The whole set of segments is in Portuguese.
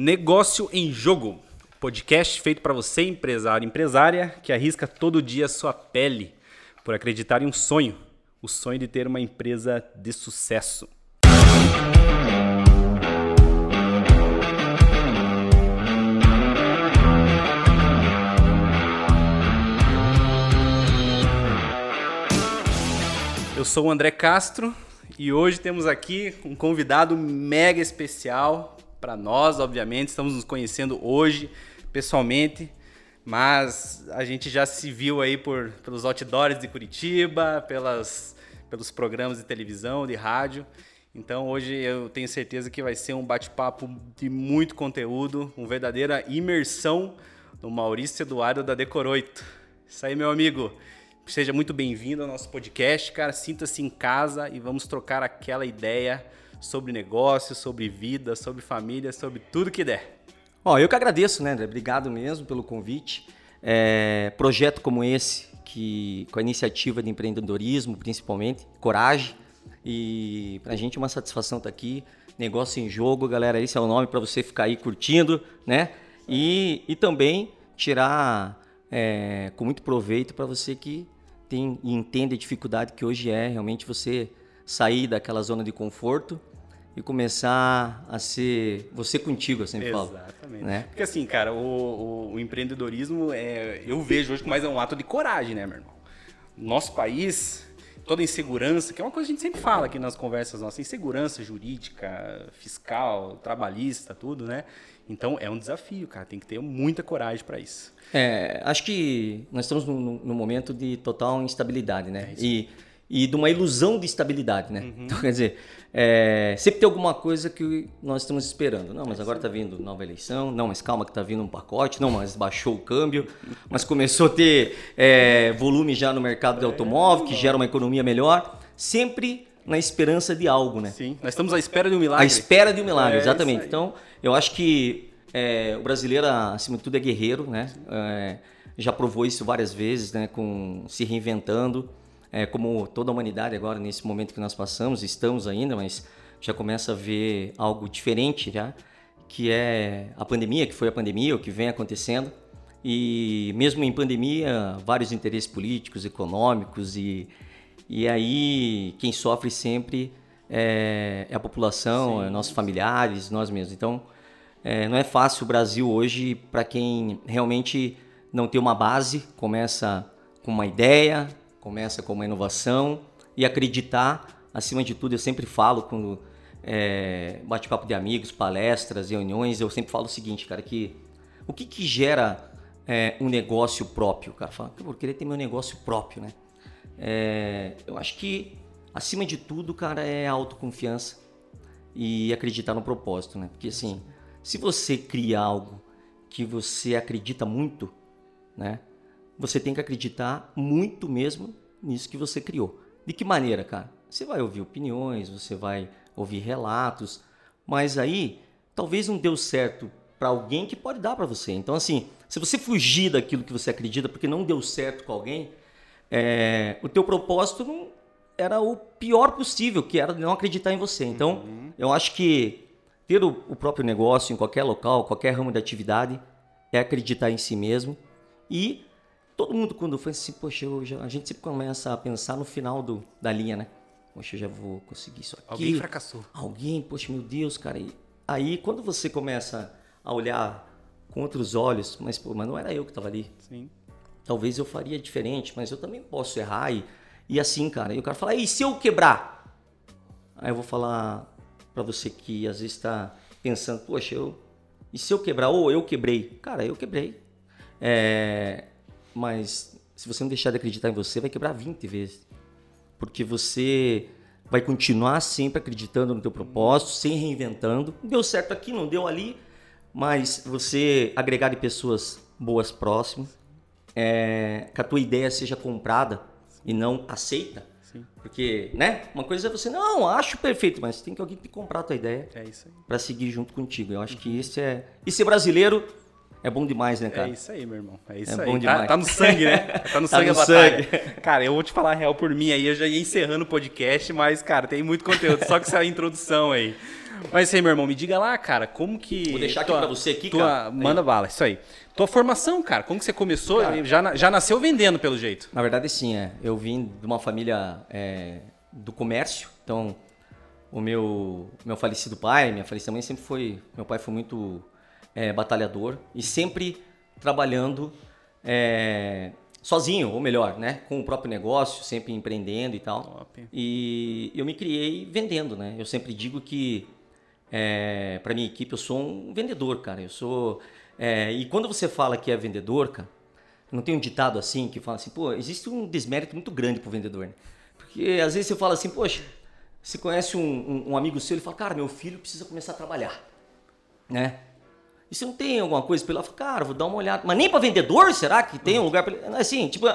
Negócio em Jogo, podcast feito para você, empresário empresária, que arrisca todo dia sua pele por acreditar em um sonho, o sonho de ter uma empresa de sucesso. Eu sou o André Castro e hoje temos aqui um convidado mega especial para nós, obviamente. Estamos nos conhecendo hoje pessoalmente, mas a gente já se viu aí por, pelos outdoors de Curitiba, pelas, pelos programas de televisão, de rádio. Então hoje eu tenho certeza que vai ser um bate-papo de muito conteúdo, uma verdadeira imersão no Maurício Eduardo da Decoroito. Isso aí, meu amigo. Seja muito bem-vindo ao nosso podcast, cara. Sinta-se em casa e vamos trocar aquela ideia sobre negócio, sobre vida, sobre família, sobre tudo que der. Ó, eu que agradeço, né, André? Obrigado mesmo pelo convite. É, projeto como esse, que com a iniciativa de empreendedorismo, principalmente, coragem. E pra gente é uma satisfação estar tá aqui. Negócio em jogo, galera. Esse é o nome para você ficar aí curtindo, né? E, e também tirar é, com muito proveito para você que tem e entende a dificuldade que hoje é realmente você sair daquela zona de conforto e começar a ser você contigo, eu sempre Exatamente. falo. Exatamente. Né? Porque assim, cara, o, o, o, empreendedorismo é, eu vejo hoje como mais um ato de coragem, né, meu irmão? Nosso país, toda insegurança, que é uma coisa que a gente sempre fala aqui nas conversas nossas, insegurança jurídica, fiscal, trabalhista, tudo, né? Então é um desafio, cara. Tem que ter muita coragem para isso. É, acho que nós estamos num, num momento de total instabilidade, né? É e, e de uma ilusão de estabilidade, né? Uhum. Então, quer dizer, é, sempre tem alguma coisa que nós estamos esperando. Não, mas é agora está vindo nova eleição. Não, mas calma que está vindo um pacote. Não, mas baixou o câmbio. Mas começou a ter é, volume já no mercado de automóvel, que gera uma economia melhor. Sempre na esperança de algo, né? Sim, nós estamos à espera de um milagre. À espera de um milagre, é, exatamente. Então, eu acho que é, o brasileiro, acima de tudo, é guerreiro, né? É, já provou isso várias vezes, né? Com se reinventando, é, como toda a humanidade agora nesse momento que nós passamos, estamos ainda, mas já começa a ver algo diferente já, que é a pandemia, que foi a pandemia, o que vem acontecendo. E mesmo em pandemia, vários interesses políticos, econômicos e e aí quem sofre sempre é, é a população, é nossos familiares, nós mesmos. Então é, não é fácil o Brasil hoje para quem realmente não tem uma base, começa com uma ideia, começa com uma inovação e acreditar. Acima de tudo, eu sempre falo quando é, bate-papo de amigos, palestras, reuniões, eu sempre falo o seguinte, cara, que o que, que gera é, um negócio próprio? Cara fala, eu vou querer ter meu negócio próprio, né? É, eu acho que, acima de tudo, cara, é autoconfiança e acreditar no propósito, né? Porque assim, se você cria algo que você acredita muito, né? Você tem que acreditar muito mesmo nisso que você criou. De que maneira, cara? Você vai ouvir opiniões, você vai ouvir relatos, mas aí talvez não deu certo para alguém que pode dar para você. Então, assim, se você fugir daquilo que você acredita porque não deu certo com alguém, é, o teu propósito não era o pior possível, que era não acreditar em você. Então, uhum. eu acho que ter o, o, próprio negócio em qualquer local, qualquer ramo de atividade, é acreditar em si mesmo. E todo mundo, quando foi assim, poxa, já, a gente sempre começa a pensar no final do, da linha, né? Poxa, eu já vou conseguir isso aqui. Alguém fracassou. Alguém, poxa, meu Deus, cara. E aí, quando você começa a olhar com outros olhos, mas, pô, mas não era eu que estava ali. Sim talvez eu faria diferente, mas eu também posso errar e, e assim, cara. E o cara fala, e se eu quebrar? Aí eu vou falar para você que às vezes está pensando, poxa, eu, e se eu quebrar? Ou eu quebrei? Cara, eu quebrei. É, mas se você não deixar de acreditar em você, vai quebrar 20 vezes. Porque você vai continuar sempre acreditando no teu propósito, sem reinventando. Deu certo aqui, não deu ali, mas você agregar de pessoas boas próximas, é, que a tua ideia seja comprada e não aceita. Sim. Porque, né? Uma coisa é você, não, acho perfeito, mas tem que alguém que comprar a tua ideia é para seguir junto contigo. Eu acho que isso é. E ser brasileiro é bom demais, né, cara? É isso aí, meu irmão. É isso É aí. bom Tá, demais. tá no sangue, né? Tá no Tá sangue no a batalha. sangue. Cara, eu vou te falar a real por mim aí, eu já ia encerrando o podcast, mas, cara, tem muito conteúdo, só que essa introdução aí. Mas aí, meu irmão, me diga lá, cara, como que. Vou deixar aqui pra você aqui, tua- cara. Manda bala, isso aí. Tua formação, cara, como que você começou? Cara. já, já nasceu vendendo, pelo jeito. Na verdade, sim, é. Eu vim de uma família é, do comércio, então o meu, meu falecido pai, minha falecida mãe sempre foi. Meu pai foi muito é, batalhador e sempre trabalhando é, sozinho, ou melhor, né? Com o próprio negócio, sempre empreendendo e tal. Top. E eu me criei vendendo, né? Eu sempre digo que é, para minha equipe eu sou um vendedor, cara. Eu sou é, e quando você fala que é vendedor, cara, não tem um ditado assim que fala assim, pô, existe um desmérito muito grande pro vendedor, né? Porque às vezes você fala assim, poxa, você conhece um, um- um amigo seu, ele fala, cara, meu filho precisa começar a trabalhar, né? E você não tem alguma coisa pra ele? Ela fala, cara, vou dar uma olhada. Mas nem pra vendedor, será que tem um lugar pra ele? Assim, tipo,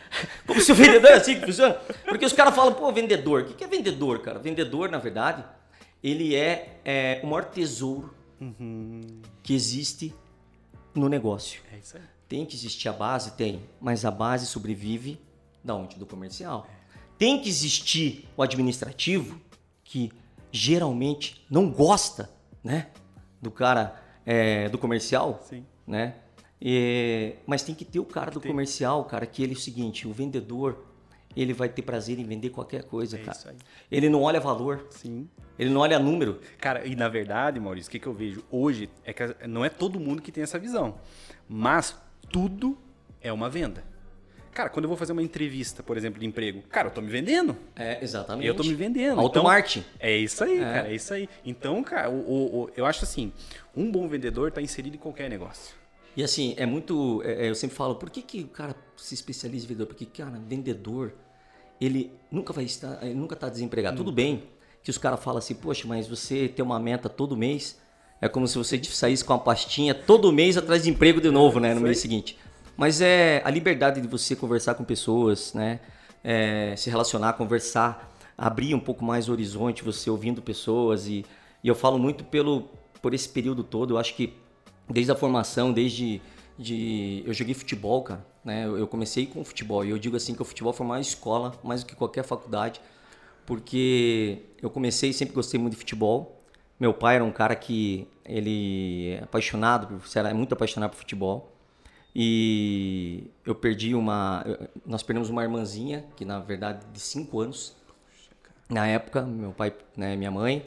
como se o vendedor é assim que funciona. Porque os caras falam, pô, vendedor. O que é vendedor, cara? Vendedor, na verdade, ele é, é o maior tesouro que existe no negócio. É isso aí. Tem que existir a base? Tem. Mas a base sobrevive da onde? Do comercial. Tem que existir o administrativo, que geralmente não gosta, né? Do cara é, do comercial, Sim. né? E- mas tem que ter o cara do comercial, cara, que ele é o seguinte, o vendedor, ele vai ter prazer em vender qualquer coisa, É cara. Ele não olha valor, Sim. ele não olha número. Cara, e na verdade, Maurício, o que, que eu vejo hoje é que não é todo mundo que tem essa visão. Mas tudo é uma venda. Cara, quando eu vou fazer uma entrevista, por exemplo, de emprego, cara, eu tô me vendendo. É, exatamente. Eu tô me vendendo. Automarketing. Então, é isso aí, cara, é isso aí. Então, cara, o, o- o- eu acho assim, um bom vendedor tá inserido em qualquer negócio. E assim, é muito. é, é, eu sempre falo, por que, que o cara se especializa em vendedor? Porque, cara, vendedor, ele nunca vai estar. Ele nunca tá desempregado. Tudo bem que os caras falam assim, poxa, mas você tem uma meta todo mês. É como se você saísse com uma pastinha todo mês atrás de emprego de novo, né? No mês seguinte. Mas é a liberdade de você conversar com pessoas, né? É, se relacionar, conversar, abrir um pouco mais o horizonte, você ouvindo pessoas. E, e eu falo muito pelo, por esse período todo. Eu acho que desde a formação, desde de eu joguei futebol, cara, né? Eu, comecei com futebol e eu digo assim que o futebol foi uma escola mais do que qualquer faculdade, porque eu comecei sempre gostei muito de futebol. Meu pai era um cara que ele é apaixonado, era muito apaixonado por futebol. E eu perdi uma, nós perdemos uma irmãzinha que na verdade de 5 anos na época, meu pai, né, minha mãe,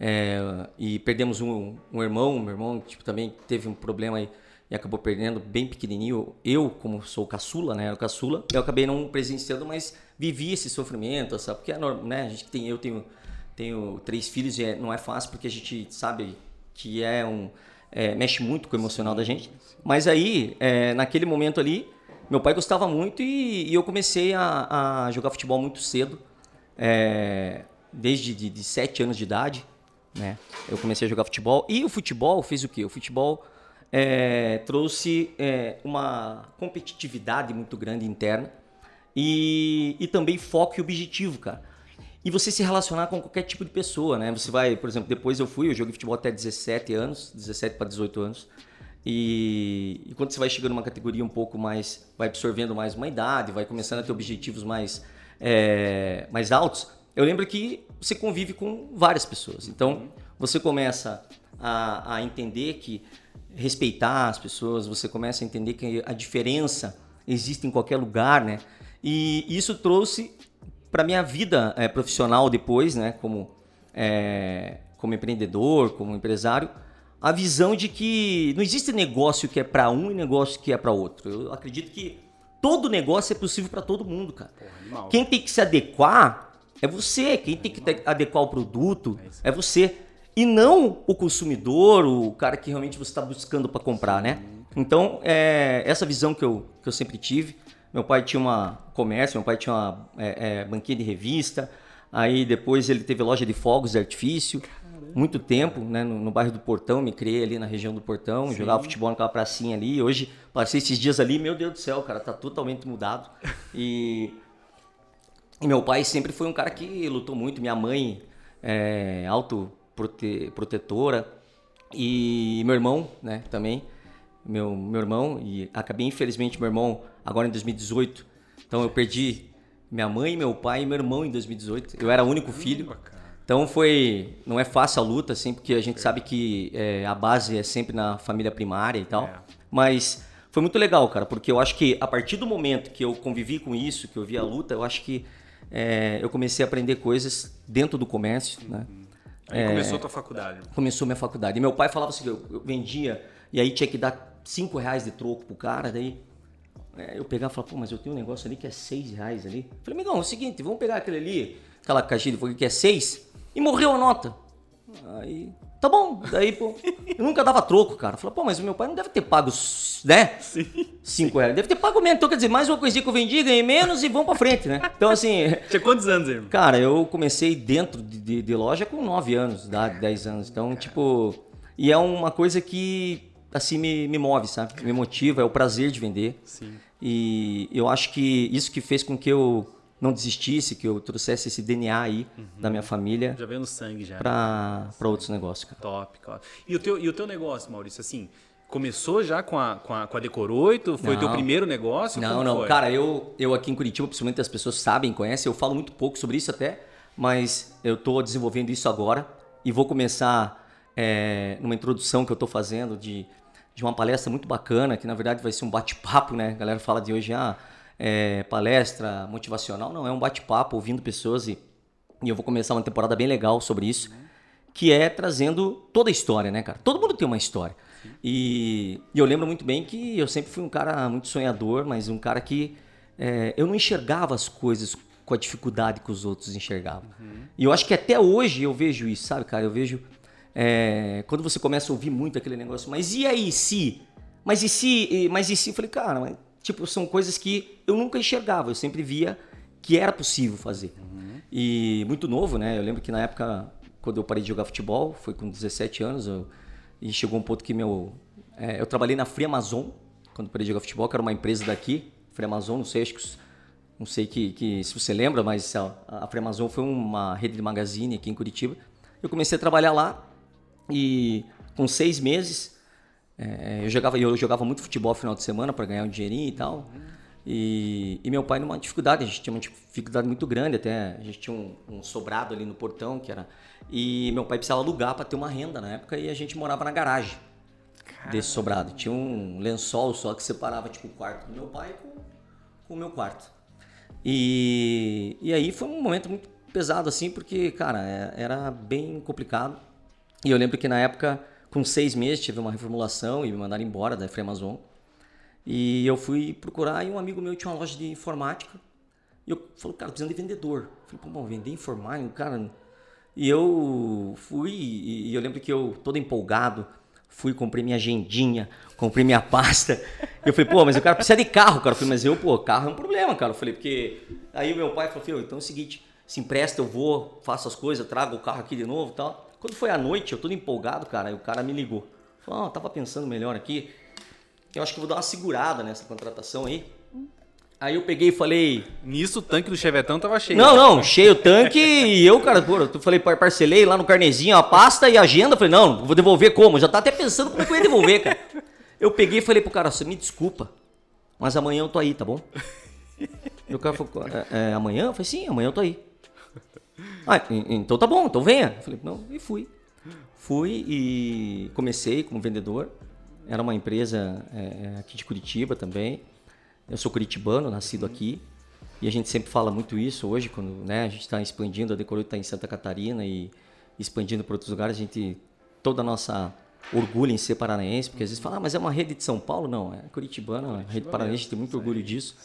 é, e perdemos um, um irmão, meu irmão tipo, também teve um problema aí e acabou perdendo bem pequenininho. Eu, como sou caçula, né, era caçula, eu acabei não presenciando, mas vivi esse sofrimento, sabe? Porque é normal, né? A gente tem, eu tenho, tenho três filhos e é- não é fácil porque a gente sabe que é um é, mexe muito com o emocional da gente. Mas aí, é, naquele momento ali, meu pai gostava muito e, e eu comecei a, a jogar futebol muito cedo é, desde de, de 7 anos de idade, né? Eu comecei a jogar futebol e o futebol fez o quê? O futebol é, trouxe é, uma competitividade muito grande interna e, e também foco e objetivo, cara. E você se relacionar com qualquer tipo de pessoa, né? Você vai, por exemplo, depois eu fui, eu joguei futebol até 17 anos, 17 para 18 anos. E, e quando você vai chegando numa categoria um pouco mais, vai absorvendo mais uma idade, vai começando a ter objetivos mais, é, mais altos, eu lembro que você convive com várias pessoas. Então, você começa a, a entender que respeitar as pessoas, você começa a entender que a diferença existe em qualquer lugar, né? E isso trouxe para minha vida eh, profissional depois, né? Como eh, como empreendedor, como empresário, a visão de que não existe negócio que é para um e negócio que é para outro. Eu acredito que todo negócio é possível para todo mundo, cara. animal. Quem tem que se adequar é você. Quem tem que adequar o produto é você. E não o consumidor, o cara que realmente você está buscando para comprar, né? Então, é, essa visão que eu, que eu sempre tive. Meu pai tinha uma comércio, meu pai tinha uma é, é, banquinha de revista. Aí depois ele teve loja de fogos de artifício. Muito tempo, né? No, no bairro do Portão, me criei ali na região do Portão, jogava futebol naquela pracinha ali. Hoje, passei esses dias ali, meu Deus do céu, cara, tá totalmente mudado. E e meu pai sempre foi um cara que lutou muito. Minha mãe é autoprotetora. E meu irmão, né, também. meu, meu irmão, e acabei, infelizmente, meu irmão, agora em 2018. Então eu perdi minha mãe, meu pai e meu irmão em 2018. Eu era o único filho. Então foi. Não é fácil a luta, assim, porque a gente sabe que é, a base é sempre na família primária e tal. É. Mas foi muito legal, cara, porque eu acho que a partir do momento que eu convivi com isso, que eu vi a luta, eu acho que é, eu comecei a aprender coisas dentro do comércio, né? Aí é, começou a tua faculdade. Começou minha faculdade. E meu pai falava assim, eu, eu vendia, e aí tinha que dar cinco reais de troco pro cara, daí é, eu pegava e falava, pô, mas eu tenho um negócio ali que é seis reais ali. Eu falei, amigão, é o seguinte, vamos pegar aquele ali, aquela caixinha de fogo que é seis, e morreu a nota. Aí Tá bom. Daí, pô, eu nunca dava troco, cara. Falei, pô, mas o meu pai não deve ter pago, né? Sim. Cinco reais. Deve ter pago menos. Então, quer dizer, mais uma coisinha que eu vendi, ganhei menos e vamos pra frente, né? Então, assim. Tinha quantos anos, irmão? Cara, eu comecei dentro de, de, de loja com nove anos, dez anos. Então, tipo. E é uma coisa que, assim, me, me move, sabe? Me motiva, é o prazer de vender. Sim. E eu acho que isso que fez com que eu não desistisse, que eu trouxesse esse DNA aí uhum. da minha família. Já veio no sangue já. Para né? outros negócios, cara. Top, cara. E o, teu, e o teu negócio, Maurício, assim, começou já com a, com a, com a Decor 8? Foi o teu primeiro negócio? Não, não. Foi? Cara, eu, eu aqui em Curitiba, principalmente as pessoas sabem, conhecem, eu falo muito pouco sobre isso até, mas eu estou desenvolvendo isso agora e vou começar é, numa introdução que eu estou fazendo de, de uma palestra muito bacana, que na verdade vai ser um bate-papo, né? A galera fala de hoje, ah, é, palestra motivacional, não, é um bate-papo ouvindo pessoas e, e, eu vou começar uma temporada bem legal sobre isso, que é trazendo toda a história, né, cara? Todo mundo tem uma história. E, e, eu lembro muito bem que eu sempre fui um cara muito sonhador, mas um cara que é, eu não enxergava as coisas com a dificuldade que os outros enxergavam. Uhum. E eu acho que até hoje eu vejo isso, sabe, cara? Eu vejo é, quando você começa a ouvir muito aquele negócio, mas e aí se? Mas e se? Mas e se? Eu falei, cara, mas tipo, são coisas que eu nunca enxergava, eu sempre via que era possível fazer. Uhum. E muito novo, né? Eu lembro que na época, quando eu parei de jogar futebol, foi com 17 anos, eu, e chegou um ponto que meu. É, eu trabalhei na Free Amazon, quando parei de jogar futebol, que era uma empresa daqui, Free Amazon, não sei, acho que, não sei que, que se você lembra, mas a, a Free Amazon foi uma rede de magazine aqui em Curitiba. Eu comecei a trabalhar lá e com seis meses é, eu, jogava, eu jogava muito futebol no final de semana para ganhar um dinheirinho e tal. E, e, meu pai numa dificuldade, a gente tinha uma dificuldade muito grande, até a gente tinha um, um sobrado ali no portão que era. E meu pai precisava alugar para ter uma renda na época e a gente morava na garagem Caramba. desse sobrado. Tinha um lençol só que separava tipo o quarto do meu pai com, com o meu quarto. E, e aí foi um momento muito pesado assim, porque, cara, é, era bem complicado. E eu lembro que na época com seis meses tive uma reformulação e me mandaram embora da Fremazon. E eu fui procurar e um amigo meu tinha uma loja de informática. E eu falei, cara, precisando de vendedor. Eu falei, pô, bom, vender informática, cara. E eu fui, e eu lembro que eu, todo empolgado, fui, comprei minha agendinha, comprei minha pasta. Eu falei, pô, mas o cara precisa de carro, cara. Eu falei, mas eu, pô, carro é um problema, cara. Eu falei, porque. Aí o meu pai falou, filho, então é o seguinte, se empresta, eu vou, faço as coisas, trago o carro aqui de novo e tal. Quando foi à noite, eu todo empolgado, cara, e o cara me ligou. Falou, oh, tava pensando melhor aqui. Eu acho que vou dar uma segurada nessa contratação aí. Aí eu peguei e falei. Nisso o tanque do Chevetão tava cheio. Não, não, cheio o tanque e eu, cara, pô, eu falei, parcelei lá no carnezinho a pasta e a agenda. Falei, não, vou devolver como? Já tá até pensando como é eu ia devolver, cara. Eu peguei e falei pro cara, você me desculpa, mas amanhã eu tô aí, tá bom? E o cara falou, é, é, amanhã? Eu falei, sim, amanhã eu tô aí. Ah, então tá bom, então venha. Eu falei, não, e fui. Fui e comecei como vendedor. Era uma empresa é, aqui de Curitiba também. Eu sou curitibano, nascido aqui. E a gente sempre fala muito isso hoje, quando né, a gente está expandindo, a Decorou está em Santa Catarina e expandindo para outros lugares, a gente, toda a nossa orgulho em ser paranaense, porque às vezes fala, ah, mas é uma rede de São Paulo? Não, é curitibana, Curitiba rede paranaense, tem muito orgulho aí, disso.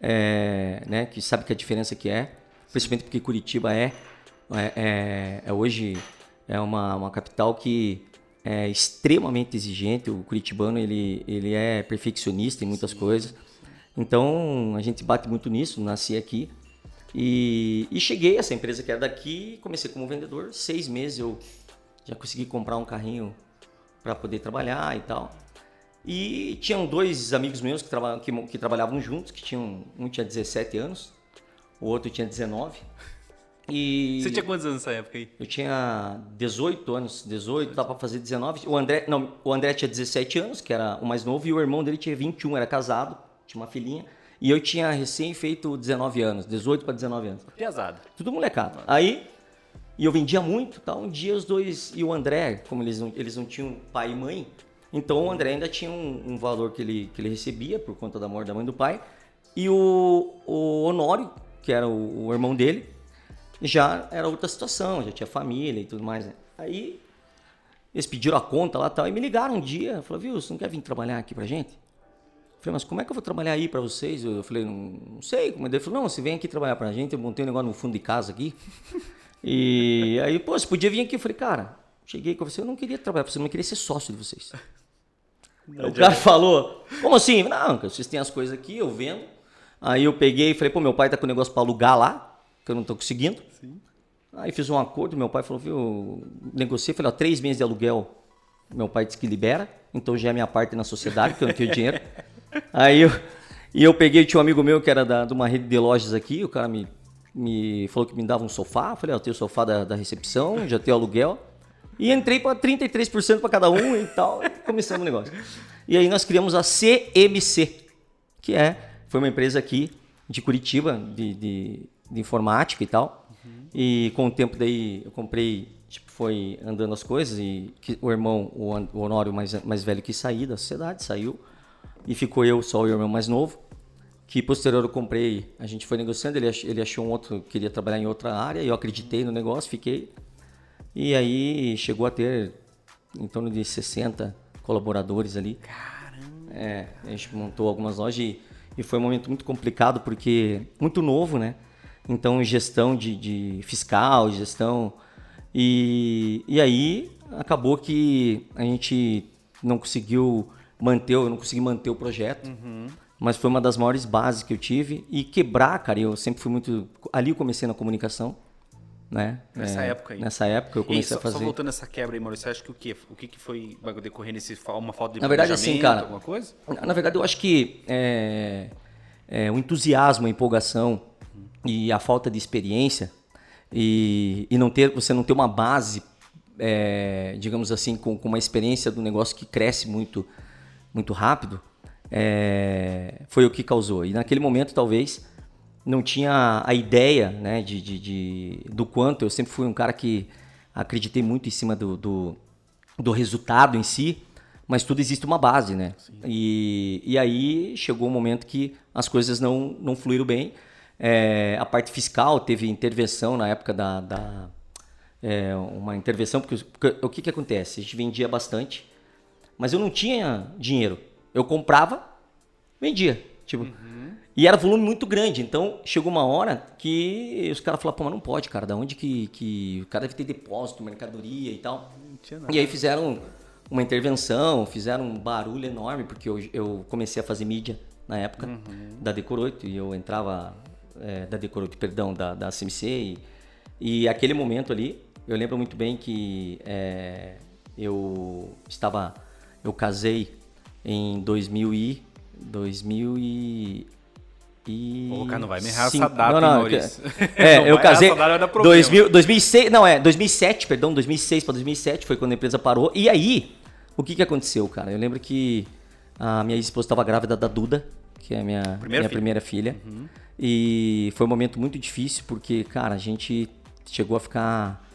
É, né, que sabe que a diferença que é principalmente porque Curitiba é, é, é, é hoje é uma, uma capital que é extremamente exigente. O curitibano ele, ele é perfeccionista em muitas Sim. coisas. Então a gente bate muito nisso. Nasci aqui e, e cheguei a essa empresa que era daqui. Comecei como vendedor. Seis meses eu já consegui comprar um carrinho para poder trabalhar e tal. E tinham dois amigos meus que, traba que, que trabalhavam juntos, que tinham um tinha 17 anos o outro tinha 19. E Você tinha quantos anos nessa época aí? Eu tinha 18 anos, 18, dá para fazer 19. O André, não, o André tinha 17 anos, que era o mais novo, e o irmão dele tinha 21, era casado, tinha uma filhinha. E eu tinha recém feito 19 anos, 18 para 19 anos. Pesado. Tudo molecado. Aí, e eu vendia muito, tá? Um dia os dois, e o André, como eles não, eles não tinham pai e mãe, então o André ainda tinha um, um valor que ele, que ele recebia por conta da morte da mãe do pai. E o, o Honório, que era o, o irmão dele, já era outra situação, já tinha família e tudo mais. Né? Aí eles pediram a conta lá e tal, e me ligaram um dia, falaram, viu, você não quer vir trabalhar aqui pra gente? Eu falei, mas como é que eu vou trabalhar aí pra vocês? Eu falei, não, não sei. Ele falou, não, você vem aqui trabalhar pra gente, eu montei um negócio no fundo de casa aqui. e aí, pô, você podia vir aqui. Eu falei, cara, cheguei com você, eu não queria trabalhar pra vocês, eu não queria ser sócio de vocês. o cara falou, como assim? Não, vocês têm as coisas aqui, eu vendo. Aí eu peguei e falei, pô, meu pai tá com o negócio pra alugar lá, que eu não tô conseguindo. Sim. Aí fiz um acordo, meu pai falou, viu, negociei, falei, ó, três meses de aluguel, meu pai disse que libera, então já é minha parte na sociedade, porque eu não tenho dinheiro. Aí eu, e eu peguei, tinha um amigo meu que era da, de uma rede de lojas aqui, o cara me, me falou que me dava um sofá, falei, ó, tem o sofá da, da recepção, já tem o aluguel. E entrei para 33% para cada um e tal, e começamos o negócio. E aí nós criamos a CMC, que é, foi uma empresa aqui de Curitiba, de, de, de informática e tal. Uhum. E com o tempo daí eu comprei, tipo, foi andando as coisas e que, o irmão, o, o Honório mais, mais velho que sair da sociedade, saiu. E ficou eu, só o irmão mais novo. Que posterior eu comprei, a gente foi negociando, ele, ach, ele achou um outro, queria trabalhar em outra área, e eu acreditei no negócio, fiquei. E aí chegou a ter em torno de 60 colaboradores ali. Caramba! É, a gente montou algumas lojas e, e foi um momento muito complicado, porque muito novo, né? Então, gestão de, de fiscal, gestão. E, e aí acabou que a gente não conseguiu manter, eu não consegui manter o projeto. Uhum. Mas foi uma das maiores bases que eu tive. E quebrar, cara, eu sempre fui muito. Ali eu comecei na comunicação. Né? Nessa é, época aí. Nessa época eu comecei só, a fazer. Só voltando nessa quebra aí, Maurício, você acha que o quê? O que, que foi decorrer nesse uma falta de Na verdade, assim, cara. Alguma coisa? Na verdade, eu acho que é, é, o entusiasmo, a empolgação e a falta de experiência e, e não ter, você não ter uma base, é, digamos assim, com, com uma experiência do negócio que cresce muito muito rápido, é, foi o que causou. E naquele momento, talvez, não tinha a ideia né, de, de, de, do quanto. Eu sempre fui um cara que acreditei muito em cima do, do, do resultado em si, mas tudo existe uma base, né? E, e aí chegou um momento que as coisas não, não fluíram bem. É, a parte fiscal teve intervenção na época da. da é, uma intervenção, porque, porque o que, que acontece? A gente vendia bastante mas eu não tinha dinheiro. Eu comprava, vendia. Tipo, uhum. E era volume muito grande. Então, chegou uma hora que os caras falaram, pô, mas não pode, cara. Da onde que, que... O cara deve ter depósito, mercadoria e tal. E aí fizeram uma intervenção, fizeram um barulho enorme, porque eu, eu comecei a fazer mídia na época uhum. da Decor 8. E eu entrava... É, da Decor 8, perdão, da, da CMC. E, e aquele momento ali, eu lembro muito bem que é, eu estava eu casei em 2000 e 2000 e e Pô, cara, não vai me errar essa data, não, não, Maurício. É, não eu casei 2000, 2006, não é, 2007, perdão, 2006 para 2007 foi quando a empresa parou. E aí, o que que aconteceu, cara? Eu lembro que a minha esposa estava grávida da Duda, que é a minha primeira minha filha. primeira filha. Uhum. E foi um momento muito difícil porque, cara, a gente chegou a ficar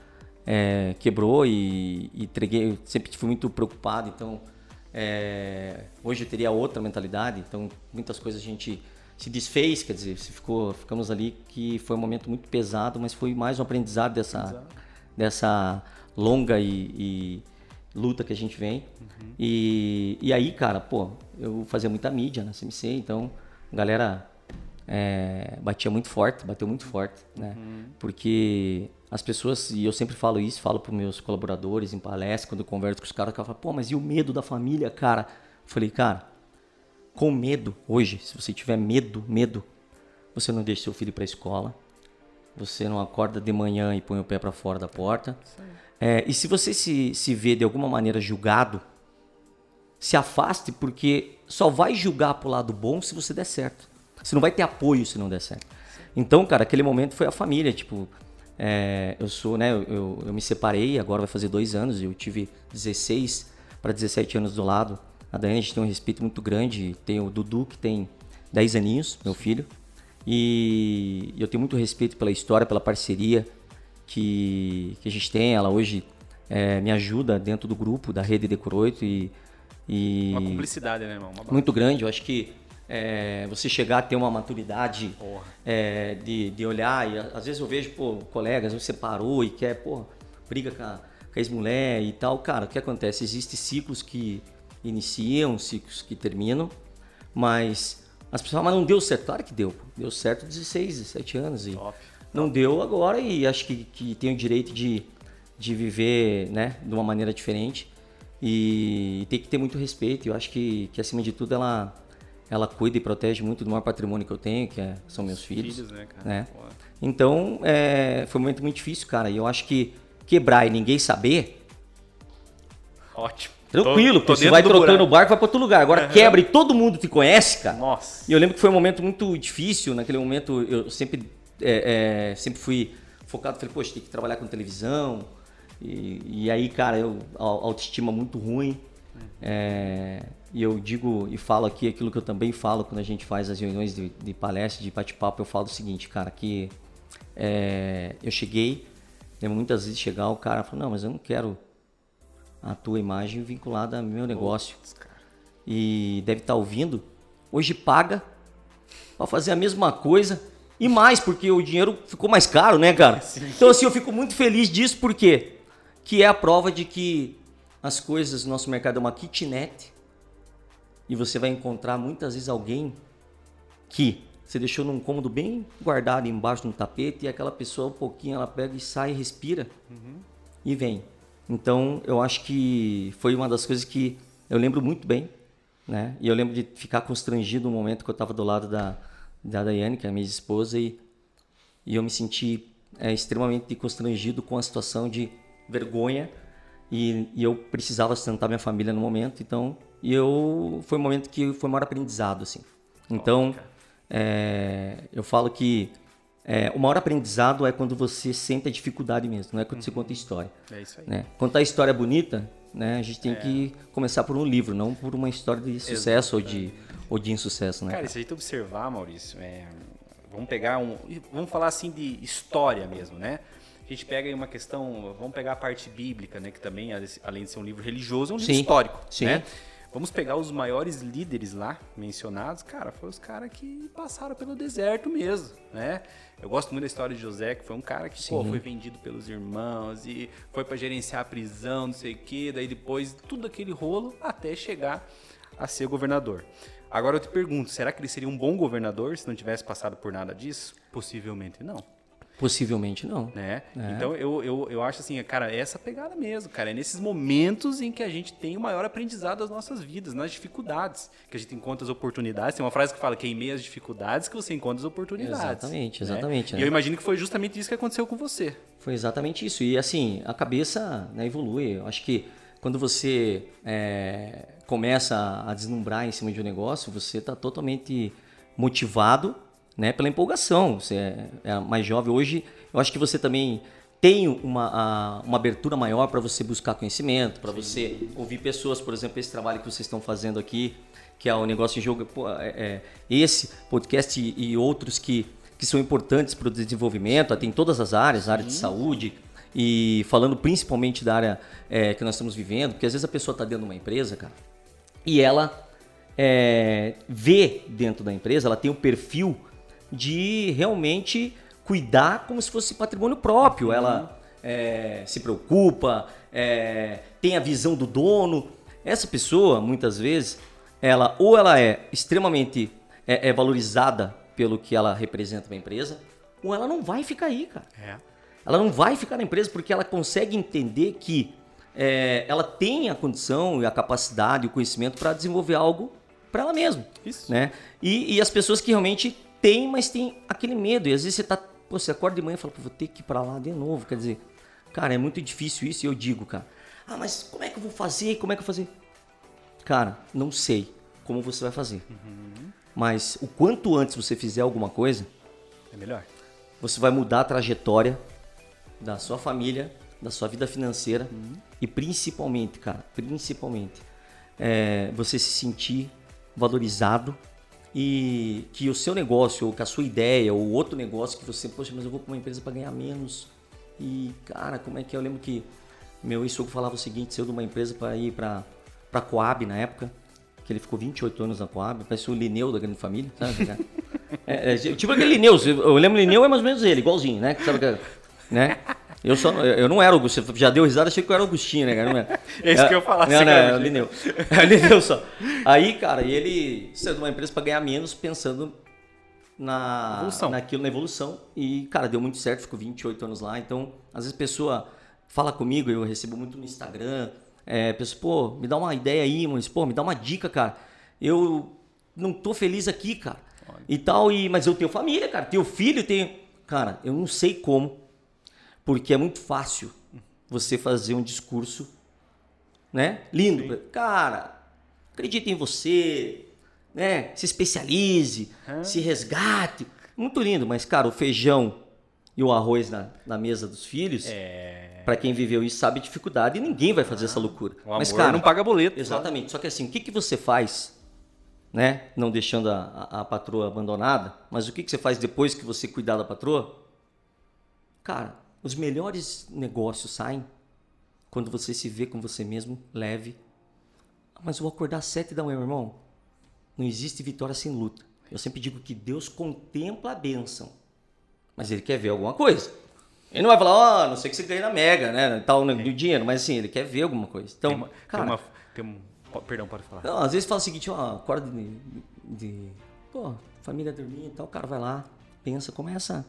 é, quebrou e, e entreguei, sempre fui muito preocupado, então é, hoje eu teria outra mentalidade, então muitas coisas a gente se desfez, quer dizer, se ficou, ficamos ali que foi um momento muito pesado, mas foi mais um aprendizado dessa, dessa longa e, e, luta que a gente vem. Uhum. E, e aí, cara, pô, eu fazia muita mídia na CMC, então a galera é, batia muito forte, bateu muito forte, né? Uhum. Porque as pessoas, e eu sempre falo isso, falo para meus colaboradores em palestra, quando eu converso com os caras, que falam, pô, mas e o medo da família, cara? Eu falei, cara, com medo, hoje, se você tiver medo, medo, você não deixa seu filho para a escola, você não acorda de manhã e põe o pé para fora da porta. É, e se você se, se vê de alguma maneira julgado, se afaste, porque só vai julgar pro lado bom se você der certo. Você não vai ter apoio se não der certo. Então, cara, aquele momento foi a família, tipo, É, eu sou, né? Eu, eu, eu, me separei, agora vai fazer dois anos. Eu tive 16 para 17 anos do lado. A Daiane, a gente tem um respeito muito grande. Tem o Dudu, que tem 10 aninhos, meu filho. E eu tenho muito respeito pela história, pela parceria que, que a gente tem. Ela hoje é, me ajuda dentro do grupo da Rede Decor 8 e, e... Uma cumplicidade, né, irmão? muito grande. Eu acho que é, você chegar a ter uma maturidade é, de, de olhar, e às vezes eu vejo, pô, colegas, você parou e quer, pô, briga com a, com a ex-mulher e tal. Cara, o que acontece? Existem ciclos que iniciam, ciclos que terminam, mas as pessoas falam, mas não deu certo. Claro que deu. Deu certo 16, 17 anos. E Top. não deu agora e acho que, que tem o direito de, de viver né, de uma maneira diferente. E, tem que ter muito respeito. Eu acho que, que acima de tudo, ela, ela cuida e protege muito do maior patrimônio que eu tenho, que é, são meus filhos. filhos né, cara? Né? Então, é, foi um momento muito difícil, cara. E eu acho que quebrar e ninguém saber. Ótimo. Tranquilo, tô, tô você vai trocando o barco, vai para outro lugar. Agora uhum. quebra e todo mundo te conhece, cara. Nossa. E eu lembro que foi um momento muito difícil. Naquele momento eu sempre, é, é, sempre fui focado. Falei, poxa, tem que trabalhar com televisão. E, e aí, cara, eu a, autoestima muito ruim. Uhum. É, e eu digo e falo aqui aquilo que eu também falo quando a gente faz as reuniões de, de palestra, de bate-papo. Eu falo o seguinte, cara, que é, eu cheguei, lembro muitas vezes chegar, o cara falou, não, mas eu não quero a tua imagem vinculada ao meu negócio. e deve estar tá ouvindo. Hoje paga para fazer a mesma coisa e mais, porque o dinheiro ficou mais caro, né, cara? Sim. Então, assim, eu fico muito feliz disso, porque que é a prova de que as coisas, nosso mercado é uma kitnet e você vai encontrar muitas vezes alguém que você deixou num cômodo bem guardado embaixo no tapete e aquela pessoa um pouquinho ela pega e sai, respira uhum. e vem. Então, eu acho que foi uma das coisas que eu lembro muito bem, né? E eu lembro de ficar constrangido no momento que eu estava do lado da, da Daiane, que é a minha esposa, e, e eu me senti é, extremamente constrangido com a situação de vergonha e, e, eu precisava sustentar minha família no momento, então e eu foi um momento que foi o maior aprendizado, assim. Então, é, eu falo que é, o maior aprendizado é quando você sente a dificuldade mesmo, não é quando uhum. você conta história. É isso aí. Né? Contar história bonita, né? A gente tem é. que começar por um livro, não por uma história de sucesso ou de, ou de insucesso, né? Cara, se a gente observar, Maurício, é, vamos pegar um, vamos falar assim de história mesmo, né? A gente pega aí uma questão, vamos pegar a parte bíblica, né? Que também, além de ser um livro religioso, é um livro Sim. histórico, Sim. né? Vamos pegar os maiores líderes lá mencionados, cara, foram os caras que passaram pelo deserto mesmo, né? Eu gosto muito da história de José, que foi um cara que pô, foi vendido pelos irmãos e foi para gerenciar a prisão, não sei o quê, daí depois tudo aquele rolo até chegar a ser governador. Agora eu te pergunto, será que ele seria um bom governador se não tivesse passado por nada disso? Possivelmente não. Possivelmente não. Né? É. Então eu, eu, eu acho assim, cara, é essa pegada mesmo, cara. É nesses momentos em que a gente tem o maior aprendizado das nossas vidas, nas dificuldades, que a gente encontra as oportunidades. Tem uma frase que fala que é em meio às dificuldades que você encontra as oportunidades. Exatamente, né? exatamente. Né? E eu imagino que foi justamente isso que aconteceu com você. Foi exatamente isso. E assim, a cabeça né, evolui. Eu acho que quando você é, começa a deslumbrar em cima de um negócio, você está totalmente motivado né, pela empolgação. Você é, é mais jovem. Hoje, eu acho que você também tem uma, uma abertura maior para você buscar conhecimento, para você ouvir pessoas, por exemplo, esse trabalho que vocês estão fazendo aqui, que é o negócio de jogo, é, é, esse podcast e, e, outros que, que são importantes para o desenvolvimento, tem todas as áreas, área de saúde, e falando principalmente da área é, que nós estamos vivendo, porque às vezes a pessoa está dentro de uma empresa, cara, e ela é, vê dentro da empresa, ela tem o um perfil de realmente cuidar como se fosse patrimônio próprio. Uhum. Ela é, se preocupa, é, tem a visão do dono. Essa pessoa, muitas vezes, ela ou ela é extremamente é, é valorizada pelo que ela representa na empresa, ou ela não vai ficar aí, cara. É. Ela não vai ficar na empresa porque ela consegue entender que é, ela tem a condição e a capacidade e o conhecimento para desenvolver algo para ela mesma. Isso. Né? E, e, as pessoas que realmente tem, mas tem aquele medo. E às vezes você tá. Pô, você acorda de manhã e fala, vou ter que ir pra lá de novo. Quer dizer, cara, é muito difícil isso. E eu digo, cara, ah, mas como é que eu vou fazer? Como é que eu vou fazer? Cara, não sei como você vai fazer. Uhum. Mas o quanto antes você fizer alguma coisa, é melhor. Você vai mudar a trajetória da sua família, da sua vida financeira uhum. e principalmente, cara, principalmente, é, você se sentir valorizado e que o seu negócio, ou que a sua ideia, ou outro negócio que você, poxa, mas eu vou para uma empresa para ganhar menos. E, cara, como é que é? Eu lembro que meu ex-sogro falava o seguinte, saiu de uma empresa para ir para para Coab na época, que ele ficou 28 anos na Coab, parece o Lineu da Grande Família, sabe? é, é, tipo aquele Lineu, eu lembro Lineu é mais ou menos ele, igualzinho, né? Sabe que, né? Eu, só, eu não era o Você já deu risada, achei que eu era o Agostinho, né, cara? Não é. é isso que eu falar. Não, não, é o Lineu. É o Lineu só. Aí, cara, e ele saiu de uma empresa para ganhar menos pensando na, evolução. naquilo, na evolução. E, cara, deu muito certo, ficou 28 anos lá. Então, às vezes a pessoa fala comigo, eu recebo muito no Instagram, é, pessoa, pô, me dá uma ideia aí, mas, pô, me dá uma dica, cara. Eu não tô feliz aqui, cara. Olha. E tal, e, mas eu tenho família, cara, tenho filho, tenho. Cara, eu não sei como, porque é muito fácil você fazer um discurso, né? Lindo. Sim. Cara, acredite em você, né? Se especialize, se resgate. Muito lindo, mas, cara, o feijão e o arroz na, na mesa dos filhos. É para quem viveu isso sabe a dificuldade e ninguém vai fazer essa loucura. Mas cara, não paga boleto. Exatamente. Só que assim, o que, que você faz, né? Não deixando a, a, a patroa abandonada, mas o que, que você faz depois que você cuidar da patroa? Cara, os melhores negócios saem quando você se vê com você mesmo leve. Mas eu vou acordar às sete da manhã, meu irmão. Não existe vitória sem luta. Eu sempre digo que Deus contempla a bênção, mas Ele quer ver alguma coisa. Ele não vai falar, ó, oh, não sei que você ganha na Mega, né? Tal no dinheiro, mas assim, ele quer ver alguma coisa. Então, tem uma, cara, tem uma, tem um, perdão, pode falar. Não, às vezes fala o seguinte, ó, acorda de, de, pô, família dormindo e tal, o cara vai lá, pensa, começa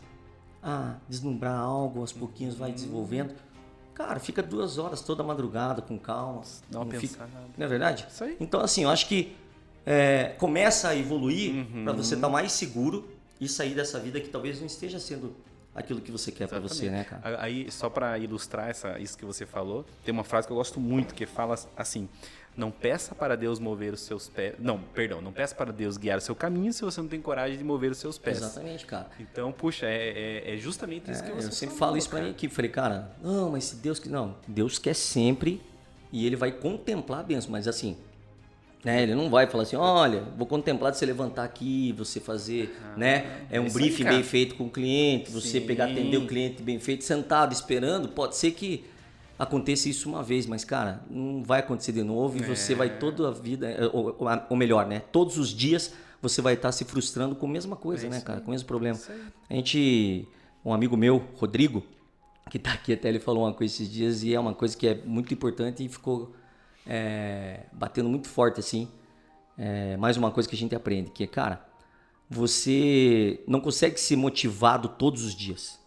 a deslumbrar algo, aos pouquinhos vai desenvolvendo. Cara, fica duas horas toda madrugada com calma. Não, não fica, Não é verdade? Isso aí. Então, assim, eu acho que é, começa a evoluir uhum. para você estar tá mais seguro e sair dessa vida que talvez não esteja sendo aquilo que você quer para você, né, cara? Aí, só para ilustrar essa, isso que você falou, tem uma frase que eu gosto muito que fala assim: não peça para Deus mover os seus pés. Não, perdão, não peça para Deus guiar o seu caminho se você não tem coragem de mover os seus pés. Exatamente, cara. Então, puxa, é, é, é justamente isso é, que você Eu sempre falo isso para minha equipe. Falei, cara, não, mas se Deus que. Não, Deus quer sempre e ele vai contemplar a bênção, mas assim, né? Ele não vai falar assim, olha, vou contemplar de você levantar aqui, você fazer, ah, né? É um briefing bem feito com o cliente, você Sim. pegar, atender o cliente bem feito, sentado, esperando. Pode ser que aconteça isso uma vez, mas, cara, não vai acontecer de novo e é. você vai toda a vida, é, ou, ou, melhor, né? Todos os dias você vai estar se frustrando com a mesma coisa, é né, cara? Com o mesmo problema. A gente, um amigo meu, Rodrigo, que tá aqui até ele falou uma coisa esses dias e é uma coisa que é muito importante e ficou é, batendo muito forte assim. É, mais uma coisa que a gente aprende, que é, cara, você não consegue ser motivado todos os dias.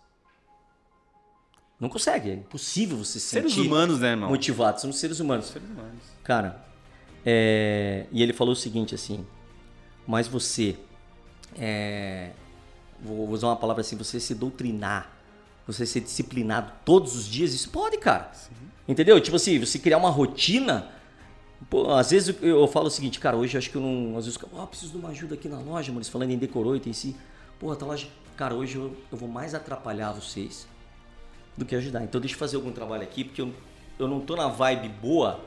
Não consegue, é impossível você ser seres humanos, né, irmão? Motivados, somos seres humanos. Seres humanos. Cara, é, e ele falou o seguinte assim, mas você, é, vou usar uma palavra assim, você se doutrinar, você ser disciplinado todos os dias, isso pode, cara. Sim. Entendeu? Tipo assim, você criar uma rotina. Pô, às vezes eu, eu, falo o seguinte, cara, hoje eu acho que eu não. Às vezes eu oh, preciso de uma ajuda aqui na loja, mano. Falando em Decor 8 em si. Pô, tá loja. Cara, hoje eu, eu vou mais atrapalhar vocês do que ajudar. Então deixa eu fazer algum trabalho aqui, porque eu, eu não tô na vibe boa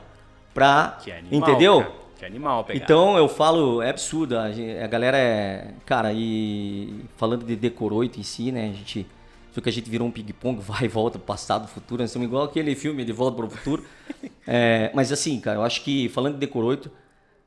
pra. Que animal, entendeu? Cara. Que animal pegar. Então eu falo, é absurdo. A, a galera é. Cara, e falando de Decor 8 em si, né? A gente só que a gente virou um ping-pong, vai e volta, passado, futuro. Nós somos igual aquele filme de Volta para o Futuro. é, mas assim, cara, eu acho que, falando de Decor 8,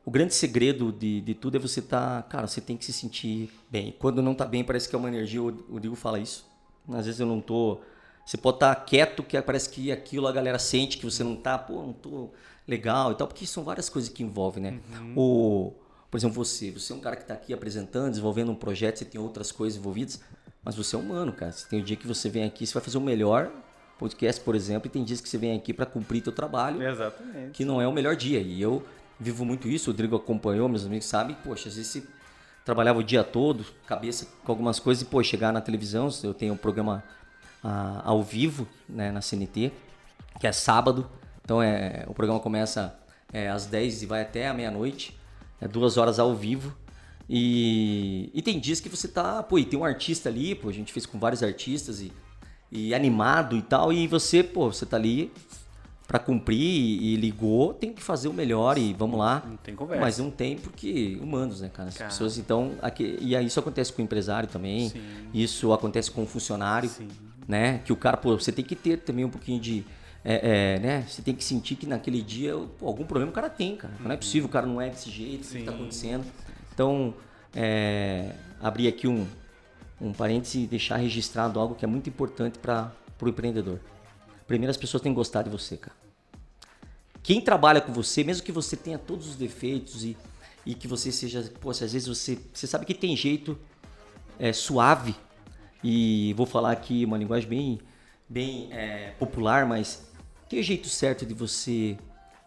o grande segredo de, de tudo é você estar... Tá, cara, você tem que se sentir bem. Quando não tá bem, parece que é uma energia. O Rodrigo fala isso. Às vezes eu não tô... Você pode estar quieto, que parece que aquilo a galera sente que você não tá... Pô, não tô legal e tal. Porque são várias coisas que envolvem, né? Uhum. O... Por exemplo, você. Você é um cara que está aqui apresentando, desenvolvendo um projeto, você tem outras coisas envolvidas. Mas você é humano, cara. Você tem o um dia que você vem aqui, você vai fazer o melhor podcast, por exemplo, e tem dias que você vem aqui para cumprir teu trabalho. Exatamente. Que não é o melhor dia. E eu vivo muito isso, o Rodrigo acompanhou, meus amigos sabem, poxa, às vezes você trabalhava o dia todo, cabeça com algumas coisas, e pô, chegar na televisão, eu tenho um programa ao vivo, né, na CNT, que é sábado. Então é, o programa começa é, às 10 e vai até a meia-noite. É duas horas ao vivo. E, e tem dias que você tá, pô, e tem um artista ali, pô, a gente fez com vários artistas e e animado e tal, e você, pô, você tá ali para cumprir e, e, ligou, tem que fazer o melhor e vamos lá. Não tem conversa. Mas não tem porque humanos, né, cara? As cara. pessoas então, aqui, e aí isso acontece com o empresário também. Sim. Isso acontece com o funcionário, Sim. Né? Que o cara, pô, você tem que ter também um pouquinho de é, é, né? Você tem que sentir que naquele dia pô, algum problema o cara tem, cara. Não é possível, o cara não é desse jeito, o que está acontecendo. Então, é, abrir aqui um, um parêntese e deixar registrado algo que é muito importante para o empreendedor. Primeiro, as pessoas têm que gostar de você, cara. Quem trabalha com você, mesmo que você tenha todos os defeitos e, e que você seja, pô, às vezes você, você sabe que tem jeito é, suave e vou falar aqui uma linguagem bem, bem é, popular, mas tem o jeito certo de você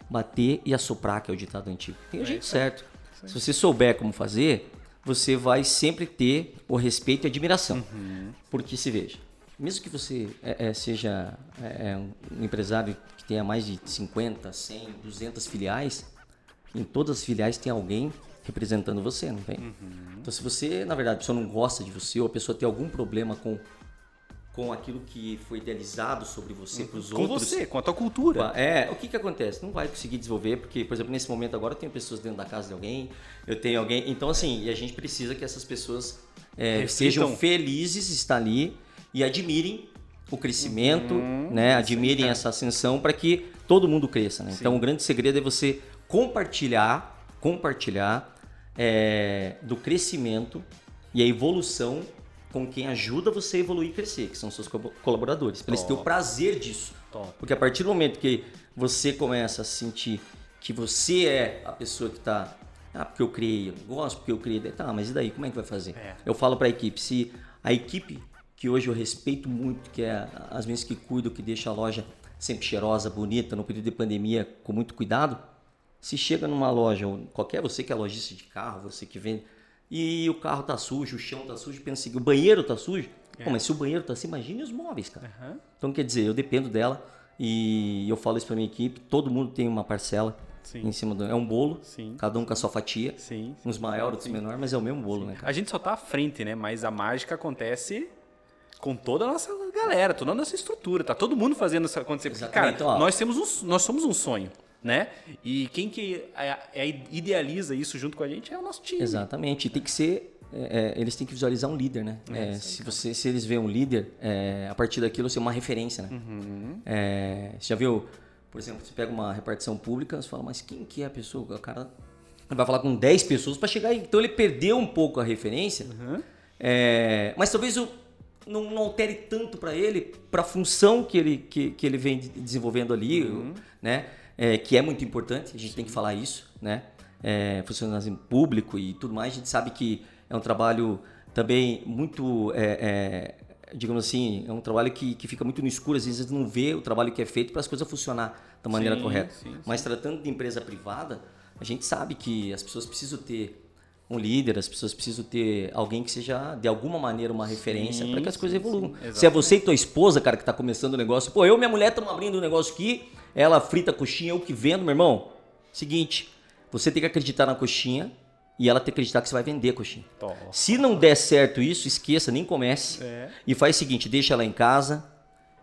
bater e assoprar, que é o ditado antigo. Tem o é jeito certo. Se você souber como fazer, você vai sempre ter o respeito e admiração. Uhum. Porque se veja, mesmo que você é, é, seja é, é, um empresário que tenha mais de 50, 100, 200 filiais, em todas as filiais tem alguém representando você, não tem? Uhum. Então, se você, na verdade, a pessoa não gosta de você ou a pessoa tem algum problema com com aquilo que foi idealizado sobre você para os outros. Com você, com a tua cultura. É, o que que acontece? Não vai conseguir desenvolver, porque, por exemplo, nesse momento agora eu tenho pessoas dentro da casa de alguém, eu tenho alguém. Então, assim, e a gente precisa que essas pessoas é, sejam felizes, estar ali e admirem o crescimento, uhum, né? Admirem sim, essa ascensão para que todo mundo cresça. Né? Então, o grande segredo é você compartilhar, compartilhar é, do crescimento e a evolução com quem ajuda você a evoluir e crescer, que são seus colaboradores. Para eles terem o prazer disso. Top. Porque a partir do momento que você começa a sentir que você é a pessoa que está ah, porque eu criei, eu gosto porque eu criei. Tá, mas e daí? Como é que vai fazer? É. Eu falo para a equipe, se a equipe que hoje eu respeito muito, que é as minhas que cuidam, que deixa a loja sempre cheirosa, bonita, no período de pandemia, com muito cuidado. Se chega numa loja, qualquer você que é lojista de carro, você que vende, e o carro tá sujo, o chão tá sujo, pensa assim, o banheiro tá sujo. É. Pô, mas se o banheiro tá assim, imagine os móveis, cara. Uhum. Então, quer dizer, eu dependo dela e eu falo isso pra minha equipe, todo mundo tem uma parcela Sim. em cima do. É um bolo, Sim. cada um com a sua fatia. Sim. Uns maiores, outros menores, mas é o mesmo bolo, né, cara? A gente só tá à frente, né? Mas a mágica acontece com toda a nossa galera, toda a nossa estrutura, tá todo mundo fazendo isso acontecer. Porque, cara, então, nós, temos um, nós somos um sonho, né? E quem que é, é, idealiza isso junto com a gente é o nosso time. Exatamente, tem que ser é, é, eles têm que visualizar um líder, né? É, é se, você, se eles veem um líder, é, a partir daquilo você é uma referência, né? Uhum. você já viu, por exemplo, você pega uma repartição pública, você fala, mas quem que é a pessoa? O cara vai falar com 10 pessoas para chegar aí. Então ele perdeu um pouco a referência, uhum. mas talvez o não, não altere tanto para ele, para a função que ele, que, que ele vem desenvolvendo ali, uhum. né? É, que é muito importante, a gente Sim. tem que falar isso, né? É, funcionalismo público e tudo mais, a gente sabe que é um trabalho também muito, é, é, digamos assim, é um trabalho que, que fica muito no escuro, às vezes não vê o trabalho que é feito para as coisas funcionar da maneira sim, correta. Sim, sim. Mas tratando de empresa privada, a gente sabe que as pessoas precisam ter um líder, as pessoas precisam ter alguém que seja de alguma maneira uma referência para que as coisas evoluam. Se é você e tua esposa, cara, que está começando o negócio, pô, eu e minha mulher estamos abrindo um negócio aqui, ela frita a coxinha, eu que vendo, meu irmão. Seguinte, você tem que acreditar na coxinha e ela tem que acreditar que você vai vender a coxinha. Se não der certo isso, esqueça, nem comece. É. E faz o seguinte, deixa ela em casa,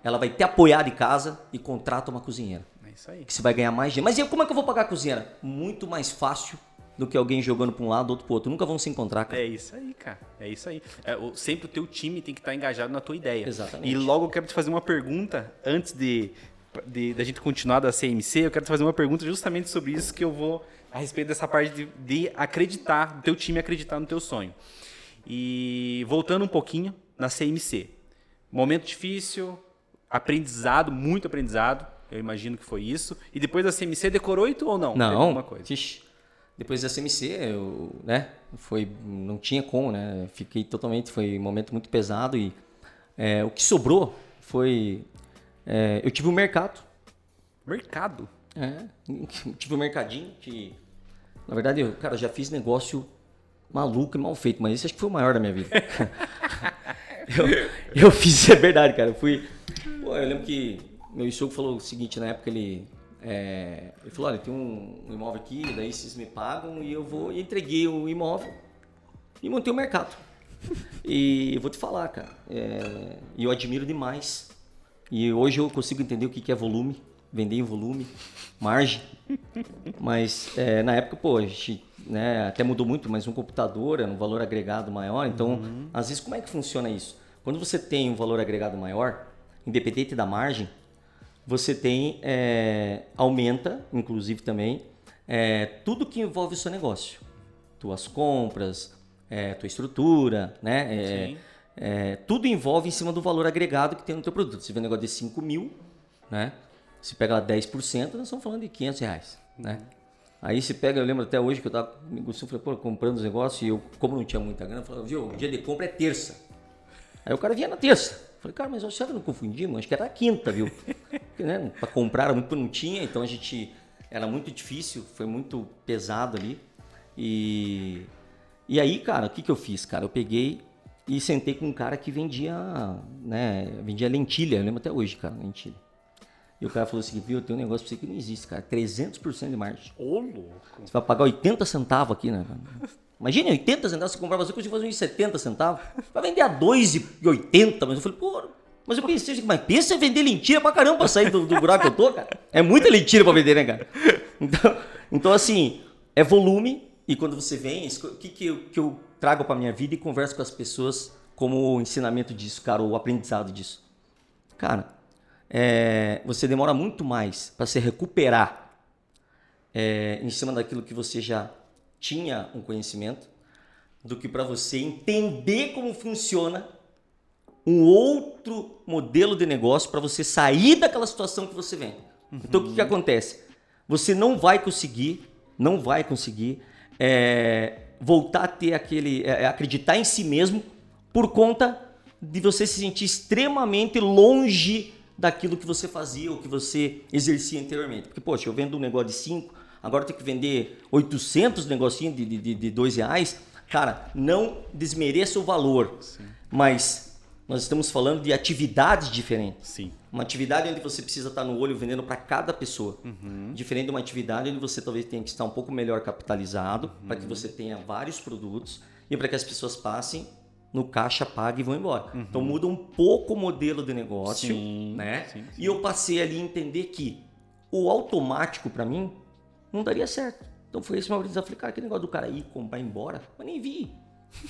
ela vai te apoiar de casa e contrata uma cozinheira. É isso aí. Que você vai ganhar mais dinheiro. Mas e como é que eu vou pagar a cozinheira? Muito mais fácil do que alguém jogando para um lado, outro para outro. Nunca vão se encontrar, cara. É isso aí, cara. É isso aí. É, o, sempre o teu time tem que estar tá engajado na tua ideia. Exatamente. E logo eu quero te fazer uma pergunta antes de de, da gente continuar da CMC, eu quero te fazer uma pergunta justamente sobre isso que eu vou a respeito dessa parte de, de acreditar, do teu time acreditar no teu sonho. E voltando um pouquinho na CMC. Momento difícil, aprendizado, muito aprendizado. Eu imagino que foi isso. E depois da CMC decorou e tu ou não? Não. alguma coisa? Ixi. Depois da CMC, eu, né, foi, não tinha como, né, fiquei totalmente, foi um momento muito pesado e é, o que sobrou foi, é, eu tive um mercado. Mercado? É, tive um mercadinho que, na verdade, eu, cara, já fiz negócio maluco e mal feito, mas esse acho que foi o maior da minha vida. eu, eu fiz, é verdade, cara, eu fui, pô, eu lembro que meu sogro falou o seguinte, na época ele é, ele falou, olha, tem um, imóvel aqui, daí vocês me pagam e eu vou. E entreguei o imóvel e montei o mercado. E eu vou te falar, cara, é, eu admiro demais. E hoje eu consigo entender o que é volume, vender em volume, margem. Mas é, na época, pô, a gente né, até mudou muito, mas um computador era um valor agregado maior. Então, uhum. às vezes, como é que funciona isso? Quando você tem um valor agregado maior, independente da margem, você tem, é, aumenta, inclusive também, é, tudo que envolve o seu negócio. Tuas compras, é, tua estrutura, né? É, é, tudo envolve em cima do valor agregado que tem no teu produto. Se vê um negócio de 5 mil, né? Se pega lá 10%, nós estamos falando de 500 reais, né? Aí se pega, eu lembro até hoje que eu estava eu falei, pô, comprando os negócios e eu, como não tinha muita grana, eu falei, viu, o dia de compra é terça. Aí o cara vinha na terça. Eu falei, cara, mas será que não confundimos? Acho que era a quinta, viu? Porque, né, para comprar era muito, não tinha, então a gente, era muito difícil, foi muito pesado ali. E, e aí, cara, o que, que eu fiz, cara? Eu peguei e sentei com um cara que vendia, né, vendia lentilha, eu lembro até hoje, cara, lentilha. E o cara falou assim, viu, tem um negócio pra você que não existe, cara, 300% de margem. Ô, louco. Você vai pagar 80 centavos aqui, né? Imagina, 80 centavos, você comprava você conseguia fazer uns 70 centavos. Vai vender a 2,80, mas eu falei, pô, mas eu pensei, mas pensa em vender lentilha pra caramba pra sair do, do buraco que eu tô, cara. É muita lentilha pra vender, né, cara? Então, então assim, é volume, e quando você vem, o que, que, que eu trago pra minha vida e converso com as pessoas como o ensinamento disso, cara, o aprendizado disso. Cara, é, você demora muito mais para se recuperar é, em cima daquilo que você já tinha um conhecimento do que para você entender como funciona um outro modelo de negócio para você sair daquela situação que você vem. Uhum. Então o que, que, acontece? Você não vai conseguir, não vai conseguir é, voltar a ter aquele, é, é, acreditar em si mesmo por conta de você se sentir extremamente longe daquilo que você fazia ou que você exercia anteriormente. Porque, poxa, eu vendo um negócio de 5, agora tenho que vender 800 negocinhos de, de, de dois reais. Cara, não desmereça o valor, Sim. mas nós estamos falando de atividades diferentes. Sim. Uma atividade onde você precisa estar no olho vendendo para cada pessoa. Uhum. Diferente de uma atividade onde você talvez tenha que estar um pouco melhor capitalizado uhum. para que você tenha vários produtos e para que as pessoas passem no caixa, pague e vão embora. Uhum. Então muda um pouco o modelo de negócio, sim, né? Sim, sim. E eu passei ali a entender que o automático para mim não daria certo. Então foi esse meu desafio. Falei, cara, que negócio do cara ir comprar e ir embora, mas nem vi.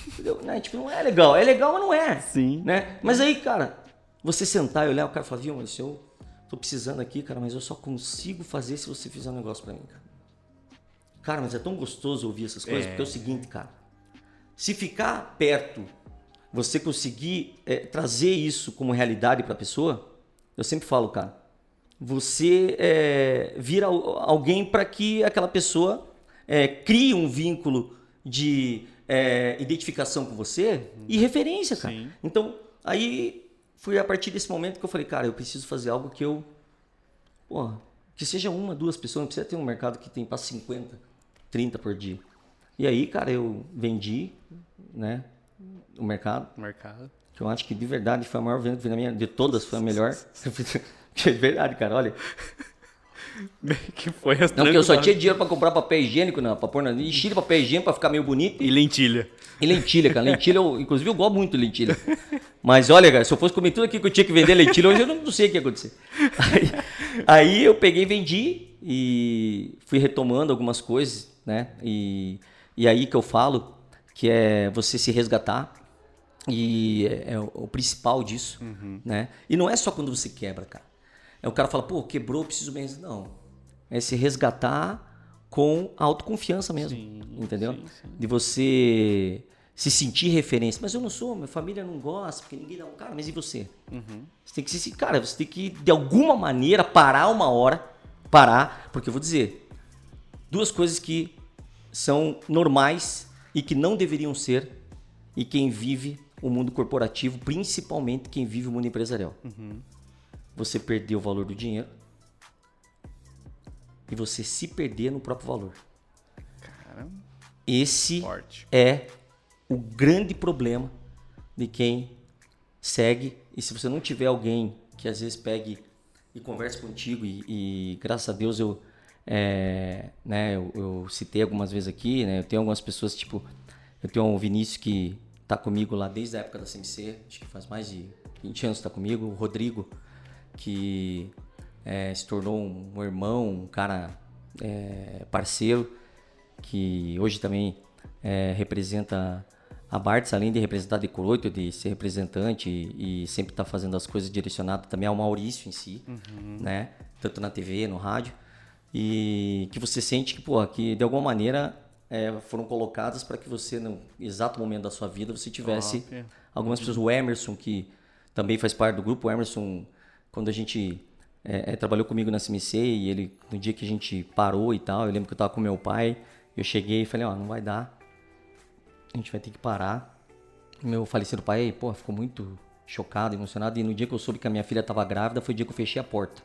Entendeu? né? Tipo, não é legal. É legal, mas não é. Sim. Né? Mas aí, cara, você sentar e olhar, o cara fala, viu, mas eu tô precisando aqui, cara, mas eu só consigo fazer se você fizer um negócio para mim, cara. Cara, mas é tão gostoso ouvir essas coisas, é. porque é o seguinte, cara. Se ficar perto você conseguir é, trazer isso como realidade para a pessoa, eu sempre falo, cara, você é, vira alguém para que aquela pessoa é, crie um vínculo de é, identificação com você e referência, cara. Sim. Então, aí foi a partir desse momento que eu falei, cara, eu preciso fazer algo que eu. Porra, que seja uma, duas pessoas, não precisa ter um mercado que tem para 50, 30 por dia. E aí, cara, eu vendi, né? o mercado. mercado. Que eu acho que de verdade foi a maior venda que na minha, de todas foi a melhor. de verdade, cara, olha. que foi Não, porque eu só tinha dinheiro pra comprar papel higiênico, não, pra pôr na enchia papel higiênico pra ficar meio bonito. E lentilha. E lentilha, cara. Lentilha, eu, inclusive eu gosto muito de lentilha. Mas olha, cara, se eu fosse comer tudo aqui que eu tinha que vender lentilha, hoje eu não, não sei o que ia acontecer. Aí, aí eu peguei e vendi e fui retomando algumas coisas, né? E, e aí que eu falo que é você se resgatar e é, é o principal disso, uhum. né? E não é só quando você quebra, cara. É o cara fala, pô, quebrou, preciso mesmo. Não. É se resgatar com autoconfiança mesmo, sim, entendeu? Sim, sim. De você se sentir referência. Mas eu não sou, minha família não gosta, porque ninguém dá um cara, mas e você? Uhum. Você tem que se, cara, você tem que de alguma maneira parar uma hora, parar, porque eu vou dizer duas coisas que são normais e que não deveriam ser, e quem vive o mundo corporativo, principalmente quem vive o mundo empresarial. Uhum. Você perder o valor do dinheiro e você se perder no próprio valor. Caramba. Esse Forte. é o grande problema de quem segue. E se você não tiver alguém que às vezes pegue e converse contigo, e, e graças a Deus eu é, né, eu, eu, citei algumas vezes aqui, né? Eu tenho algumas pessoas, tipo, eu tenho um Vinícius que tá comigo lá desde a época da CMC, acho que faz mais de 20 anos que tá comigo. O Rodrigo, que é, se tornou um irmão, um cara é, parceiro, que hoje também é, representa a Bartz, além de representar de Coroito, de ser representante e, e sempre estar tá fazendo as coisas direcionadas também ao Maurício em si, uhum. né? Tanto na TV, no rádio. E que você sente que, pô, que de alguma maneira é, foram colocadas para que você, no exato momento da sua vida, você tivesse Top. algumas pessoas. O Emerson, que também faz parte do grupo, o Emerson, quando a gente é, é, trabalhou comigo na CMC e ele, no dia que a gente parou e tal, eu lembro que eu estava com meu pai, eu cheguei e falei, ó, oh, não vai dar, a gente vai ter que parar. Meu falecido pai, pô, ficou muito chocado, emocionado. E no dia que eu soube que a minha filha estava grávida, foi o dia que eu fechei a porta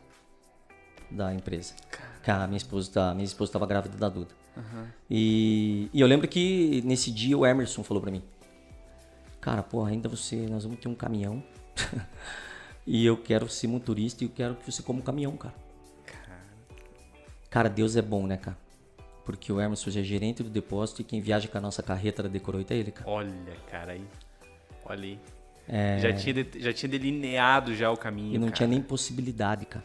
da empresa. Que a minha esposa, a minha esposa estava grávida da Duda. Uhum. E, e eu lembro que nesse dia o Emerson falou para mim, cara, pô, ainda você, nós vamos ter um caminhão. e eu quero ser motorista e eu quero que você coma um caminhão, cara. Cara, Deus é bom, né, cara? Porque o Emerson é gerente do depósito e quem viaja com a nossa carreta da Decoroito é ele, cara. Olha, cara, aí. Olha aí. É... Já, tinha, já tinha delineado já o caminho. E não cara. tinha nem possibilidade, cara.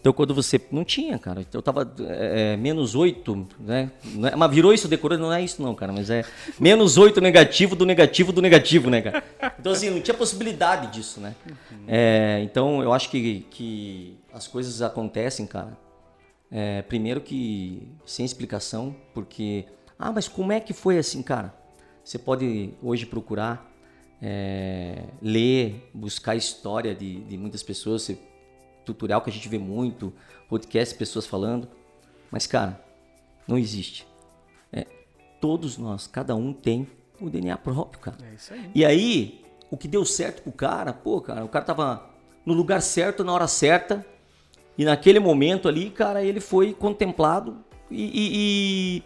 Então quando você. Não tinha, cara. Eu tava é, é menos 8, né? É, mas virou isso decorando, não é isso, não, cara. Mas é menos 8 negativo do negativo do negativo, né, cara? Então, assim, não tinha possibilidade disso, né? Uhum. É, então eu acho que, que as coisas acontecem, cara é, primeiro que sem explicação, porque ah, mas como é que foi assim, cara? Você pode hoje procurar é, ler, buscar história de, de muitas pessoas, tutorial que a gente vê muito, podcast, pessoas falando, mas cara, não existe. É, todos nós, cada um tem o DNA próprio, cara. É isso aí. E aí, o que deu certo pro cara, pô, cara, o cara tava no lugar certo, na hora certa, e naquele momento ali, cara, ele foi contemplado e, e, e,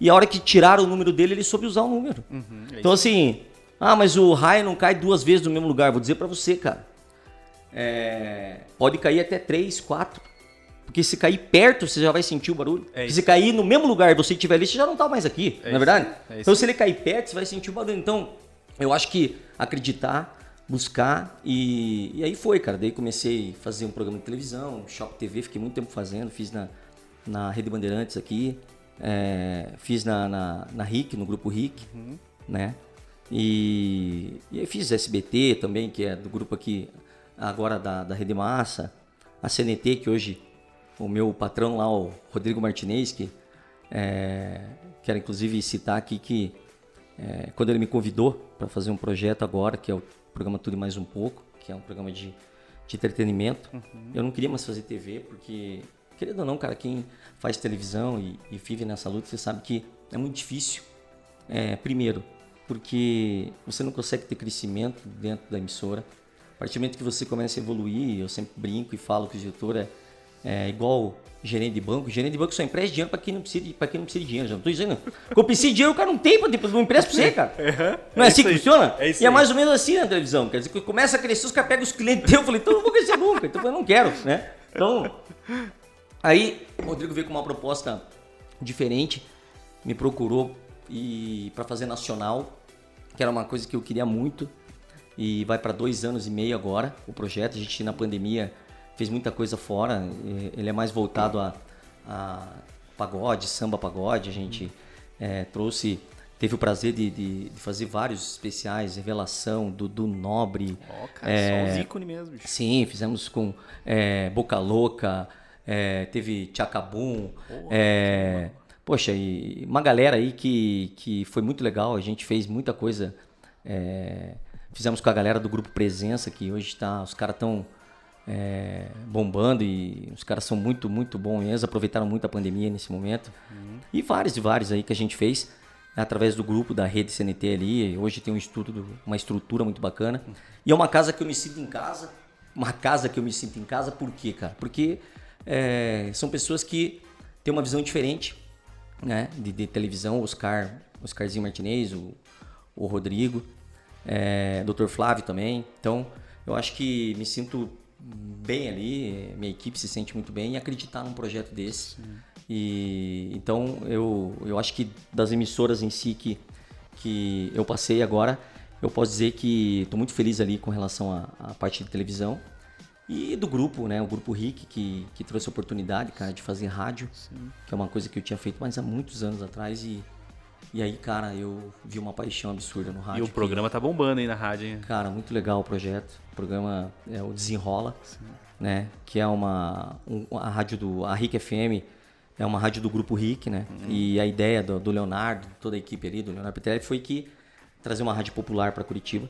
e a hora que tiraram o número dele, ele soube usar o número. Uhum, é então, assim, ah, mas o raio não cai duas vezes no mesmo lugar. Vou dizer para você, cara. É, pode cair até três, quatro. Porque se cair perto, você já vai sentir o barulho. É se cair no mesmo lugar você estiver ali, você já não tá mais aqui, é não é verdade? É então, se ele cair perto, você vai sentir o barulho. Então, eu acho que acreditar buscar e, e aí foi, cara. Daí comecei a fazer um programa de televisão, Shop TV, fiquei muito tempo fazendo, fiz na, na Rede Bandeirantes aqui, é, fiz na, na, na RIC, no grupo RIC, uhum. né? E, e aí fiz SBT também, que é do grupo aqui agora da, da Rede Massa, a CNT, que hoje o meu patrão lá, o Rodrigo Martinez, que é, quero inclusive citar aqui que é, quando ele me convidou para fazer um projeto agora, que é o programa Tudo e Mais Um Pouco, que é um programa de, de entretenimento. Uhum. Eu não queria mais fazer TV, porque, querendo ou não, cara, quem faz televisão e, e vive nessa luta, você sabe que é muito difícil. É, primeiro, porque você não consegue ter crescimento dentro da emissora. A partir do momento que você começa a evoluir, eu sempre brinco e falo que o diretor é, é igual gerente de banco. Gerente de banco só empresta dinheiro para quem não precisa de, para quem não precisa de dinheiro. Já não tô dizendo. Quando precisa de dinheiro, o cara não tem para não empresta para você, cara. Uhum. Não é, é assim que aí. funciona? É e é mais ou menos assim na televisão. Quer dizer, que começa a crescer, os caras pegam os clientes eu falei, então eu não vou crescer nunca. Então eu não quero, né? Então, aí o Rodrigo veio com uma proposta diferente, me procurou e para fazer nacional, que era uma coisa que eu queria muito. E vai para dois anos e meio agora o projeto. A gente na pandemia fez muita coisa fora. Ele é mais voltado a, a pagode, samba pagode. A gente é, trouxe, teve o prazer de, de, de, fazer vários especiais, revelação do, do Nobre. Ó, oh, cara, é, só os ícones mesmo. Sim, fizemos com é, Boca Louca, é, teve Tchacabum. Oh, poxa, e uma galera aí que, que foi muito legal. A gente fez muita coisa. É, fizemos com a galera do grupo Presença, que hoje está. Os caras estão é, bombando e os caras são muito, muito bons aproveitaram muito a pandemia nesse momento. Uhum. E vários e vários aí que a gente fez através do grupo da rede CNT ali. Hoje tem um estudo, uma estrutura muito bacana. Uhum. E é uma casa que eu me sinto em casa. Uma casa que eu me sinto em casa, por quê, cara? Porque é, são pessoas que têm uma visão diferente né, de, de televisão. Oscar, Oscarzinho Martinez, o, o Rodrigo, é, Dr. Flávio também. Então, eu acho que me sinto bem ali, minha equipe se sente muito bem e acreditar num projeto desse. Sim. E então eu, eu acho que das emissoras em si que, que eu passei agora, eu posso dizer que estou muito feliz ali com relação à, à, parte de televisão. E do grupo, né? O grupo RIC, que, que trouxe a oportunidade, cara, de fazer rádio, Sim. que é uma coisa que eu tinha feito mais há muitos anos atrás e e aí, cara, eu vi uma paixão absurda no rádio. E o programa que, tá bombando aí na rádio, hein? Cara, muito legal o projeto. O programa é o Desenrola, Sim. né? Que é uma um, a rádio do a RIC FM é uma rádio do grupo RIC, né? Uhum. E a ideia do, do, Leonardo, toda a equipe ali do Leonardo Petrelli foi que trazer uma rádio popular para Curitiba,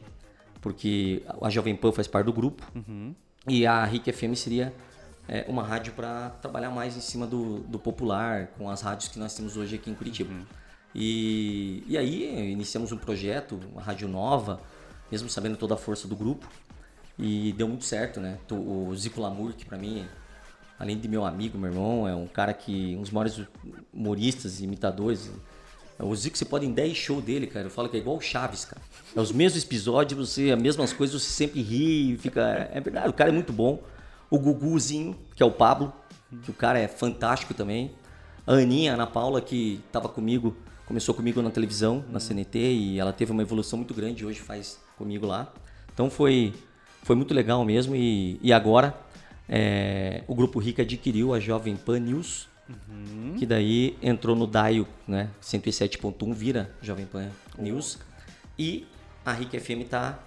porque a Jovem Pan faz parte do grupo uhum. e a RIC FM seria é, uma rádio para trabalhar mais em cima do, do popular, com as rádios que nós temos hoje aqui em Curitiba. Uhum. E, e aí iniciamos um projeto, uma rádio nova, mesmo sabendo toda a força do grupo. E deu muito certo, né? O Zico Lamour, que para mim, além de meu amigo, meu irmão, é um cara que. um dos maiores humoristas e imitadores. O Zico, você pode em 10 shows dele, cara. Eu falo que é igual o Chaves, cara. É os mesmos episódios, você, as mesmas coisas, você sempre ri, fica. É verdade, o cara é muito bom. O Guguzinho, que é o Pablo, que o cara é fantástico também. A Aninha, a Ana Paula, que estava comigo começou comigo na televisão, na CNT, e ela teve uma evolução muito grande, hoje faz comigo lá. Então foi, foi muito legal mesmo. E, e agora é, o Grupo Rica adquiriu a Jovem Pan News, uhum. que daí entrou no DAIO, né? 107.1 vira Jovem Pan News. E a Rica FM está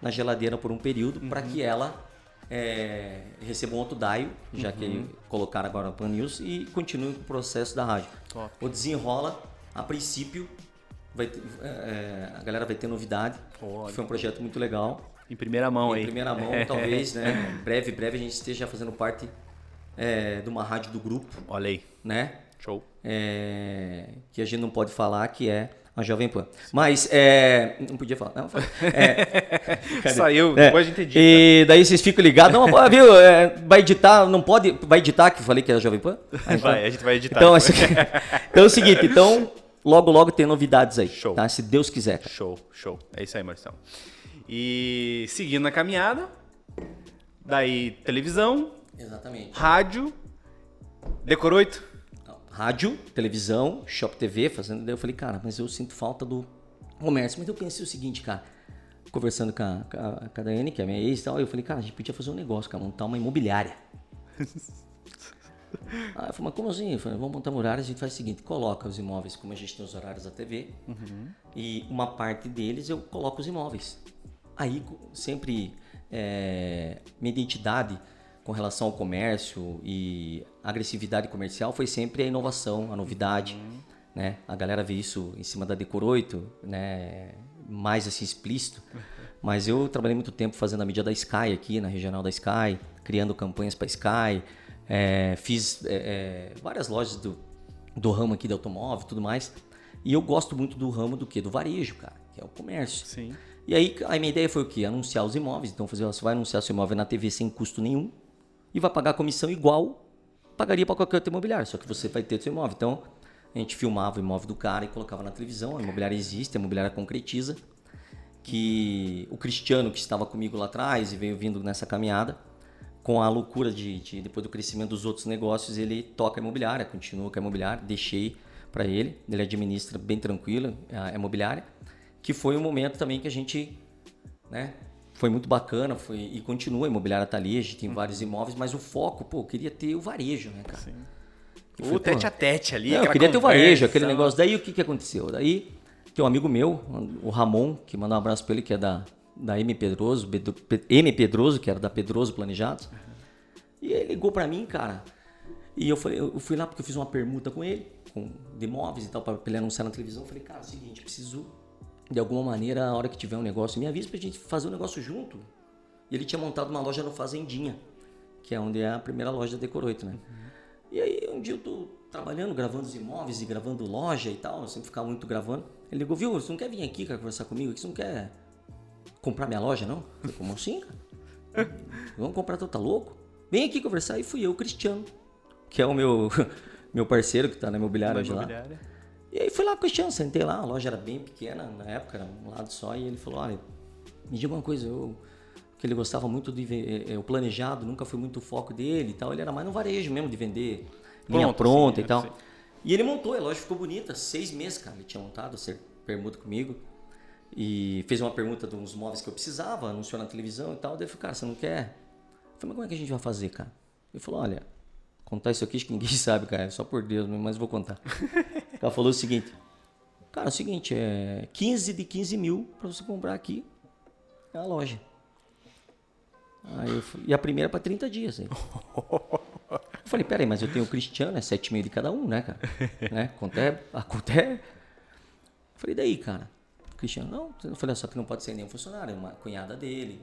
na geladeira por um período uhum. para que ela é, receba um outro DAIO, já uhum. que colocaram agora a Pan News, e continue com o processo da rádio. Top. O desenrola a princípio, vai ter, é, é, a galera vai ter novidade. Olha. Foi um projeto muito legal. Em primeira mão em aí. Em primeira mão, talvez, né? Breve, breve a gente esteja fazendo parte é, de uma rádio do grupo. Olha aí. Né? Show. É, que a gente não pode falar que é a Jovem Pan. Mas, é, não podia falar. Não, é, Saiu, é, depois a gente edita. E daí vocês ficam ligados. Não, viu? É, vai editar, não pode. Vai editar que eu falei que era Jovem Pan? Aí, vai, a gente vai editar. Então, assim, então é o seguinte, então logo, logo tem novidades aí. Show. Tá? Se Deus quiser. Cara. Show, show. É isso aí, Marcelo. E seguindo a caminhada, daí televisão. Exatamente. Rádio. Decoroito. Rádio, televisão, Shop TV, fazendo. Daí eu falei, cara, mas eu sinto falta do comércio. Mas eu pensei o seguinte, cara, conversando com a, com a, com a Daiane, que é minha ex e tal, eu falei, cara, a gente podia fazer um negócio, cara, montar uma imobiliária. Ah, eu falei, mas como assim? Eu falei, vamos montar uma horário, a gente faz o seguinte, coloca os imóveis como a gente tem os horários da TV uhum. e uma parte deles eu coloco os imóveis. Aí sempre é, minha identidade com relação ao comércio e agressividade comercial foi sempre a inovação, a novidade, uhum. né? A galera vê isso em cima da Decor 8, né? Mais assim explícito. Mas eu trabalhei muito tempo fazendo a mídia da Sky aqui, na regional da Sky, criando campanhas para Sky, é, fiz é, é, várias lojas do, do ramo aqui de automóvel e tudo mais. E eu gosto muito do ramo do que? Do varejo, cara, que é o comércio. Sim. E aí a minha ideia foi o quê? Anunciar os imóveis. Então fazer, você vai anunciar seu imóvel na TV sem custo nenhum e vai pagar a comissão igual pagaria para qualquer outro imobiliário, só que você vai ter seu imóvel. Então a gente filmava o imóvel do cara e colocava na televisão. A imobiliária existe, a imobiliária concretiza. Que o Cristiano, que estava comigo lá atrás e veio vindo nessa caminhada, com a loucura de, de, depois do crescimento dos outros negócios, ele toca a imobiliária, continua com a imobiliária, deixei para ele, ele administra bem tranquilo a imobiliária, que foi um momento também que a gente, né, foi muito bacana, foi e continua, a imobiliária tá ali, a gente tem uhum. vários imóveis, mas o foco, pô, eu queria ter o varejo, né, cara? Sim. o tete a tete ali, não, eu queria ter o varejo, aquele negócio. Daí o que que aconteceu? Daí tem um amigo meu, o Ramon, que manda um abraço para ele, que é da da M Pedroso, M Pedroso, que era da Pedroso Planejados. E ele ligou para mim, cara. E eu falei, eu fui lá porque eu fiz uma permuta com ele, com de imóveis e tal, para ele anunciar na televisão. Eu falei, cara, é o seguinte, preciso de alguma maneira, a hora que tiver um negócio, me avisa pra gente fazer o um negócio junto. E ele tinha montado uma loja no Fazendinha, que é onde é a primeira loja da Decor 8, né? Uhum. E aí um dia eu tô trabalhando, gravando os imóveis e gravando loja e tal, eu sempre ficava muito gravando. Ele ligou, viu, você não quer vir aqui, cara, conversar comigo? Você não quer comprar minha loja, não? Eu falei, como assim, cara? Vamos comprar, tu tá louco? Vem aqui conversar. E fui eu, o Cristiano, que é o meu, meu parceiro que tá na imobiliária de lá. E aí fui lá com o Cristiano, sentei lá, a loja era bem pequena na época, era um lado só, e ele falou, olha, me diga uma coisa, eu que ele gostava muito de ver, é, o planejado, nunca foi muito o foco dele e tal, ele era mais no varejo mesmo, de vender linha pronta sim, e tal. E ele montou, a loja ficou bonita, seis meses, cara, ele tinha montado, ser permuta comigo. E fez uma pergunta de uns móveis que eu precisava, anunciou na televisão e tal. Daí eu falei, cara, você não quer? Eu falei, mas como é que a gente vai fazer, cara? Ele falou, olha, contar isso aqui acho que ninguém sabe, cara, só por Deus, mas vou contar. Ela falou o seguinte, cara, é o seguinte, é 15 de 15 mil para você comprar aqui na loja. Aí eu falei, e a primeira para 30 dias. Aí. Eu falei, peraí, mas eu tenho o Cristiano, é 7,5 de cada um, né, cara? né? Conta é, a conta é... Eu falei, daí, cara? Cristiano, não. Eu falei, só que não pode ser nenhum funcionário, é uma cunhada dele,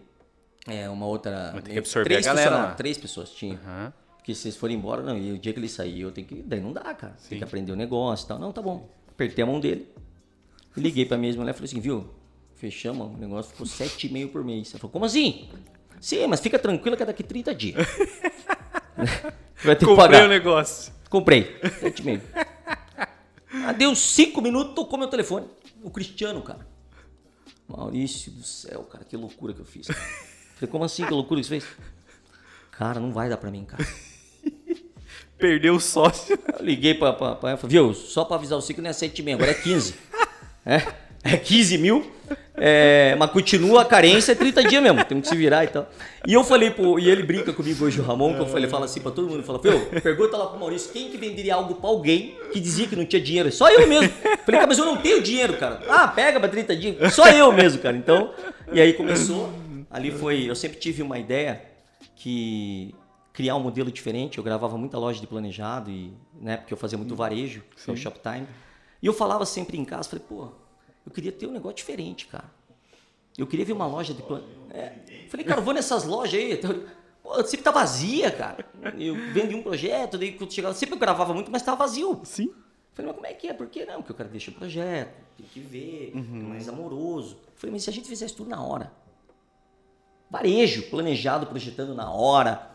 é uma outra... Tem que absorver três a galera. Três pessoas tinham. Aham. Porque se eles forem embora, não, e o dia que ele sair, eu tenho que. Daí não dá, cara. Tem que aprender o negócio e tal. Não, tá bom. Apertei a mão dele. Liguei pra mesma mulher e falei assim, viu? Fechamos, o negócio ficou 7,5 por mês. Ela falou, como assim? Sim, mas fica tranquila que é daqui 30 dias. Vai ter que Comprei pagar. o negócio. Comprei. 7,5. Ah, deu 5 minutos, tocou meu telefone. O Cristiano, cara. Maurício do céu, cara, que loucura que eu fiz. Falei, como assim, que loucura que você fez? Cara, não vai dar pra mim, cara. Perdeu o sócio. Eu liguei pra, pra, pra ela, falei, viu, só pra avisar o ciclo não é 7 mil, agora é 15. é, é 15 mil, é, mas continua a carência, é 30 dias mesmo, temos que se virar e tal. E eu falei, pro, e ele brinca comigo hoje, o Ramon, que eu falei, fala assim pra todo mundo, fala, viu, pergunta lá pro Maurício, quem que venderia algo pra alguém que dizia que não tinha dinheiro? Só eu mesmo. Falei, cara, mas eu não tenho dinheiro, cara. Ah, pega pra 30 dias. Só eu mesmo, cara. Então, e aí começou, ali foi, eu sempre tive uma ideia que criar um modelo diferente. Eu gravava muita loja de planejado e, né, porque eu fazia muito varejo, é o Shoptime. E eu falava sempre em casa, falei, pô, eu queria ter um negócio diferente, cara. Eu queria ver uma loja de plano. Falei, cara, eu vou nessas lojas aí. Pô, sempre tá vazia, cara. Eu vendi um projeto, daí quando chegava, sempre eu gravava muito, mas tava vazio. Sim. Falei, mas como é que é? Por que não? Porque o cara deixa o projeto, tem que ver, é mais amoroso. Falei, mas se a gente fizesse tudo na hora? Varejo, planejado, projetando na hora.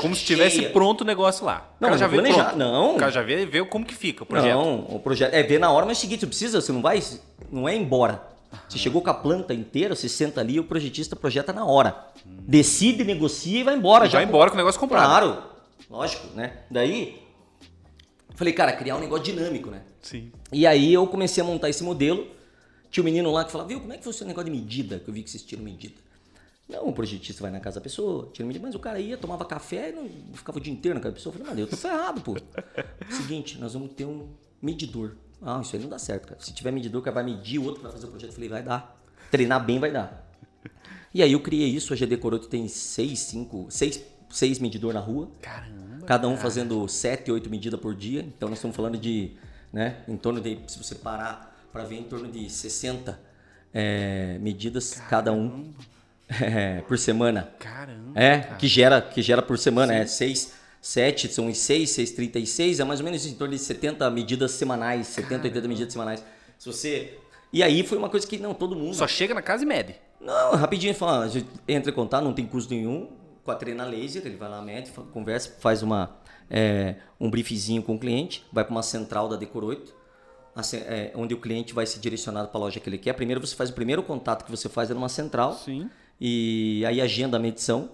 Como se cheia. tivesse pronto o negócio lá. Não, o cara já vê planejar- pronto. não. O cara já vê, vê como que fica o projeto. Não, o projeto é ver na hora, mas é o seguinte, você precisa, você não vai, não é embora. Você chegou com a planta inteira, você senta ali, o projetista projeta na hora. Decide, negocia e vai embora. E vai embora com o negócio comprado. Claro, lógico, né? Daí, falei, cara, criar um negócio dinâmico, né? Sim. E aí eu comecei a montar esse modelo. Tinha um menino lá que falava, viu, como é que funciona o negócio de medida? Que eu vi que vocês tiram medida. Não, o projetista vai na casa da pessoa, tira medida, mas o cara ia, tomava café e não ficava o dia inteiro na casa da pessoa. Eu falei, mas eu tô ferrado, pô. Seguinte, nós vamos ter um medidor. Ah, isso aí não dá certo, cara. Se tiver medidor, o cara vai medir, o outro vai fazer o projeto. Eu falei, vai dar. Treinar bem vai dar. E aí eu criei isso, a GD Coroto tem seis, cinco, seis, seis medidor na rua. Caramba. Cada um fazendo 7, 8 medidas por dia. Então nós estamos falando de, né, em torno de, se você parar para ver, em torno de 60 é, medidas cada um é, por semana. Caramba. É, que gera, que gera por semana. É 6, 7, são os 6, 6, 36, é mais ou menos em torno de 70 medidas semanais, 70, 80 medidas semanais. Se você. E aí foi uma coisa que, não, todo mundo. Só chega na casa e mede. Não, rapidinho, fala, a gente entra em contato, não tem custo nenhum, com a treina laser, ele vai lá, mede, conversa, faz uma, é, um briefzinho com o cliente, vai para uma central da Decor 8, a ce- é, onde o cliente vai ser direcionado para a loja que ele quer. Primeiro você faz o primeiro contato que você faz é numa central, Sim. E aí agenda a medição.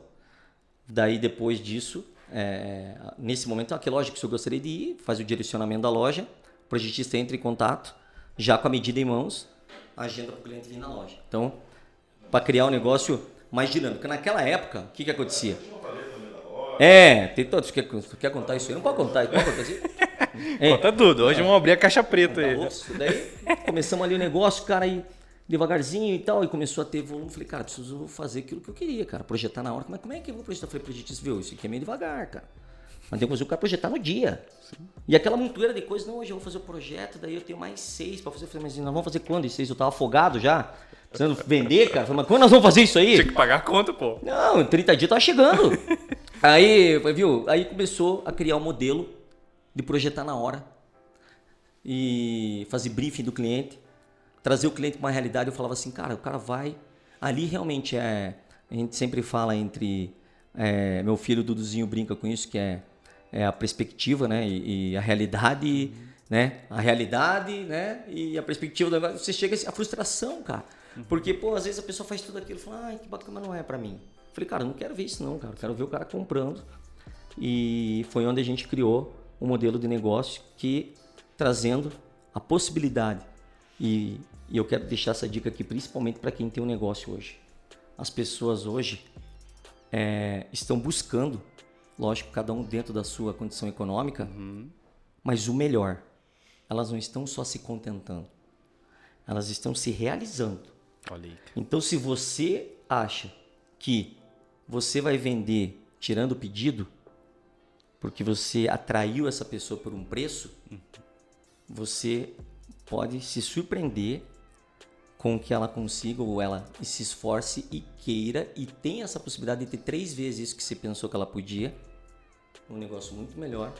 Daí depois disso, é, nesse momento, ah, que loja que o senhor gostaria de ir, faz o direcionamento da loja, o projetista entra em contato, já com a medida em mãos, agenda para o cliente vir na loja. Então, para criar um negócio mais dinâmico. Naquela época, o que, que acontecia? É, tem todos. Quer, quer contar isso aí? Não pode contar, pode contar isso aí? É. Conta tudo. Hoje vamos abrir a caixa preta aí. daí começamos ali o negócio, cara, aí devagarzinho e tal, e começou a ter volume. Falei, cara, preciso fazer aquilo que eu queria, cara, projetar na hora. Mas como é que eu vou projetar? Falei, projetista, viu, isso aqui é meio devagar, cara. Mas tem que fazer o cara projetar no dia. E aquela montoeira de coisas, não, hoje eu vou fazer o projeto, daí eu tenho mais seis pra fazer. Eu falei, mas nós vamos fazer quando? E seis? Eu tava afogado já, precisando vender, cara. Falei, mas quando nós vamos fazer isso aí? Tinha que pagar a conta, pô. Não, em 30 dias tava chegando. aí, viu? Aí começou a criar um modelo de projetar na hora e fazer briefing do cliente, trazer o cliente para uma realidade. Eu falava assim, cara, o cara vai. Ali realmente é. A gente sempre fala entre. é, meu filho Duduzinho brinca com isso, que é, é a perspectiva, né? E, e a realidade, né? A realidade, né? E a perspectiva do negócio. Você chega a frustração, cara. Porque, pô, às vezes a pessoa faz tudo aquilo e fala, ai, que bacana, mas não é para mim. Eu falei, cara, eu não quero ver isso não, cara. Eu quero ver o cara comprando. E foi onde a gente criou um modelo de negócio que trazendo a possibilidade E, e eu quero deixar essa dica aqui, principalmente para quem tem um negócio hoje. As pessoas hoje é, estão buscando, lógico, cada um dentro da sua condição econômica, uhum. mas o melhor. Elas não estão só se contentando, elas estão se realizando. Então, se você acha que você vai vender tirando o pedido, porque você atraiu essa pessoa por um preço, você pode se surpreender com que ela consiga ou ela se esforce e queira e tenha essa possibilidade de ter três vezes isso que você pensou que ela podia, um negócio muito melhor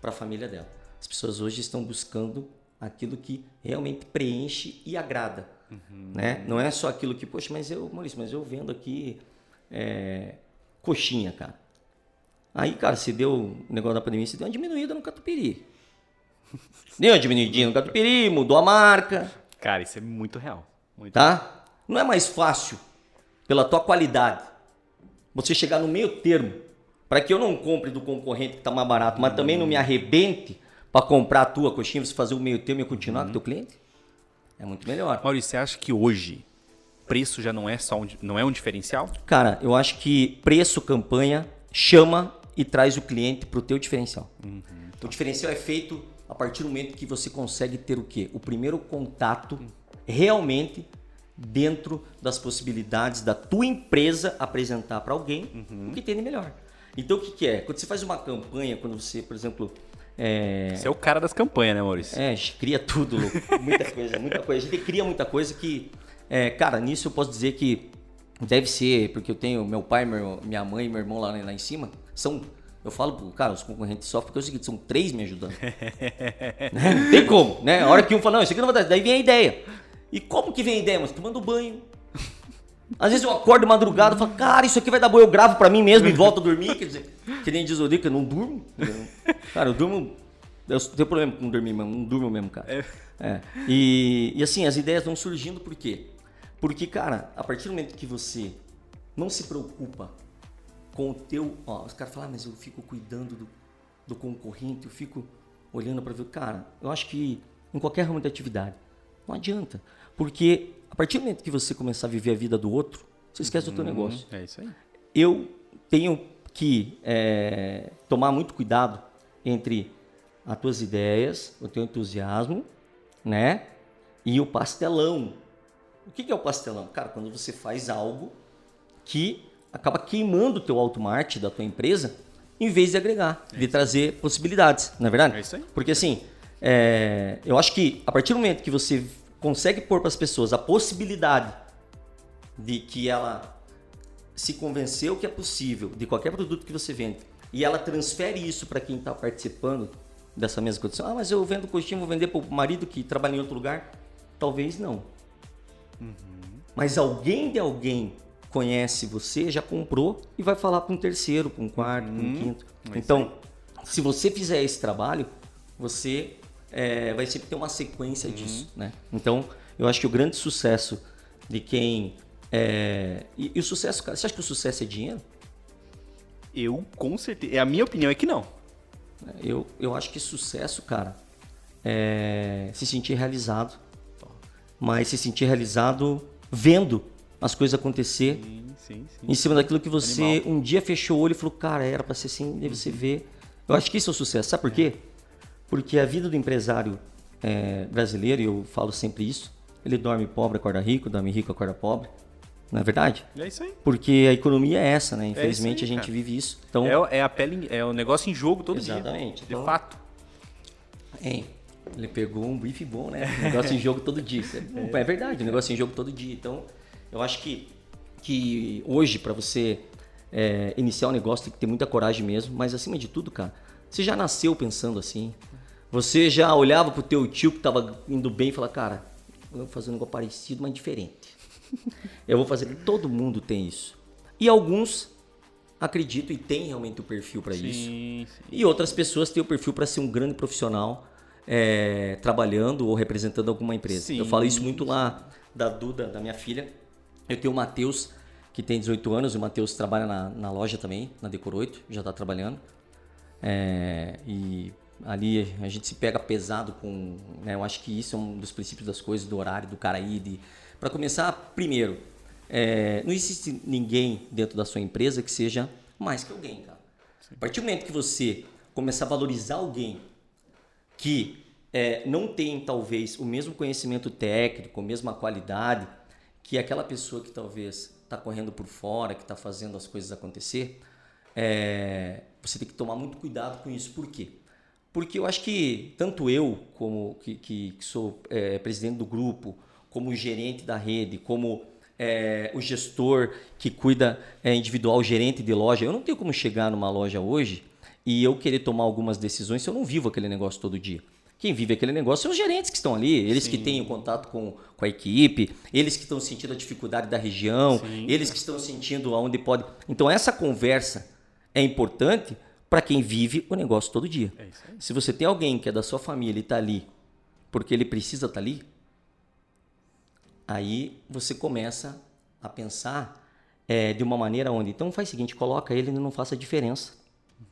para a família dela. As pessoas hoje estão buscando aquilo que realmente preenche e agrada, uhum. né? Não é só aquilo que, poxa, mas eu, Maurício, mas eu vendo aqui é, coxinha, cara. Aí, cara, se deu o negócio da pandemia, se deu uma diminuída no catupiry. deu uma diminuidinha no catupiry, mudou a marca. Cara, isso é muito real. Muito tá? Não é mais fácil, pela tua qualidade, você chegar no meio termo, para que eu não compre do concorrente que está mais barato, mas também não me arrebente para comprar a tua coxinha, você fazer o meio termo e continuar uhum. com o teu cliente? É muito melhor. Maurício, você acha que hoje preço já não é só um, não é um diferencial? Cara, eu acho que preço, campanha, chama e traz o cliente para o teu diferencial. Uhum. O diferencial é feito a partir do momento que você consegue ter o quê? O primeiro contato realmente dentro das possibilidades da tua empresa apresentar para alguém uhum. o que tem de melhor. Então o que, que, é? Quando você faz uma campanha, quando você, por exemplo. É... Você é o cara das campanhas, né, Maurício? É, a gente cria tudo, louco. muita coisa, muita coisa. A gente cria muita coisa que. É, cara, nisso eu posso dizer que deve ser, porque eu tenho meu pai, meu, minha mãe e meu irmão lá, lá em cima são. Eu falo, cara, os concorrentes só porque é o seguinte, são três me ajudando. né? Não tem como, né? A hora que um fala, não, isso aqui não vai dar, daí vem a ideia. E como que ideia? Mas tomando banho. Às vezes eu acordo madrugada e falo, cara, isso aqui vai dar boa, eu gravo pra mim mesmo e volto a dormir. Quer dizer, que nem diz o eu não durmo. Cara, eu durmo. Eu tenho problema com dormir, mas não durmo mesmo, cara. É. é. E, e assim, as ideias vão surgindo por quê? Porque, cara, a partir do momento que você não se preocupa com o teu. Ó, os caras falam, ah, mas eu fico cuidando do, do concorrente, eu fico olhando para ver. Cara, eu acho que em qualquer ramo de atividade, não adianta. Porque a partir do momento que você começar a viver a vida do outro, você esquece uhum, do teu uhum, negócio. É isso aí. Eu tenho que é, tomar muito cuidado entre as tuas ideias, o teu entusiasmo, né? E o pastelão. O que é o pastelão? Cara, quando você faz algo que acaba queimando o teu automarte da tua empresa em vez de agregar, é de trazer possibilidades, não é verdade? É isso aí. Porque assim, é, eu acho que a partir do momento que você consegue pôr para as pessoas a possibilidade de que ela se convenceu que é possível de qualquer produto que você vende e ela transfere isso para quem está participando dessa mesma condição. Ah, mas eu vendo coxinha, vou vender para o marido que trabalha em outro lugar? Talvez não. Uhum. Mas alguém de alguém conhece você, já comprou e vai falar para um terceiro, para um quarto, para um uhum. quinto. então, se você fizer esse trabalho, você é, vai sempre ter uma sequência uhum. disso, né? Então, eu acho que o grande sucesso de quem é, e, e, o sucesso, cara, você acha que o sucesso é dinheiro? Eu, com certeza. A minha opinião é que não. Eu, eu acho que sucesso, cara, é se sentir realizado. Mas se sentir realizado vendo as coisas acontecer sim, sim, sim. em cima daquilo que você Animal. um dia fechou o olho e falou, cara, era para ser assim, deve você ver. Eu acho que isso é o sucesso. Sabe por quê? Porque a vida do empresário é, brasileiro, e eu falo sempre isso, ele dorme pobre, acorda rico, dorme rico, acorda pobre. Não é verdade? É isso aí. Porque a economia é essa, né? É Infelizmente é aí, a gente vive isso. Então, é, é, a pele, é o negócio em jogo todo exatamente. dia. Exatamente. De então, fato. Hein? Ele pegou um brief bom, né? negócio em jogo todo dia. É, é verdade, negócio em jogo todo dia. Então, eu acho que, que hoje, para você é, iniciar um negócio, tem que ter muita coragem mesmo. Mas acima de tudo, cara, você já nasceu pensando assim. Você já olhava pro teu tio que tava indo bem e falava, cara, eu vou fazer um negócio parecido, mas diferente. eu vou fazer. Todo mundo tem isso. E alguns acreditam e têm realmente o perfil para isso. Sim. E outras pessoas têm o perfil para ser um grande profissional é, trabalhando ou representando alguma empresa. Sim. Eu falo isso muito lá da Duda, da minha filha. Eu tenho o Matheus, que tem 18 anos, e o Matheus trabalha na, na loja também, na Decor 8, já está trabalhando. É, e ali a gente se pega pesado com. Né, eu acho que isso é um dos princípios das coisas, do horário, do cara ir. De... Para começar, primeiro, é, não existe ninguém dentro da sua empresa que seja mais que alguém, cara. A partir do momento que você começar a valorizar alguém que é, não tem, talvez, o mesmo conhecimento técnico, a mesma qualidade que aquela pessoa que talvez está correndo por fora, que está fazendo as coisas acontecer, é, você tem que tomar muito cuidado com isso. Por quê? Porque eu acho que tanto eu, como que, que, que sou é, presidente do grupo, como gerente da rede, como é, o gestor que cuida é, individual, gerente de loja, eu não tenho como chegar numa loja hoje e eu querer tomar algumas decisões se eu não vivo aquele negócio todo dia. Quem vive aquele negócio são os gerentes que estão ali, eles Sim. que têm o contato com, com a equipe, eles que estão sentindo a dificuldade da região, Sim. eles que estão sentindo aonde pode. Então, essa conversa é importante para quem vive o negócio todo dia. É Se você tem alguém que é da sua família e está ali porque ele precisa estar tá ali, aí você começa a pensar é, de uma maneira onde. Então, faz o seguinte: coloca ele e não faça diferença.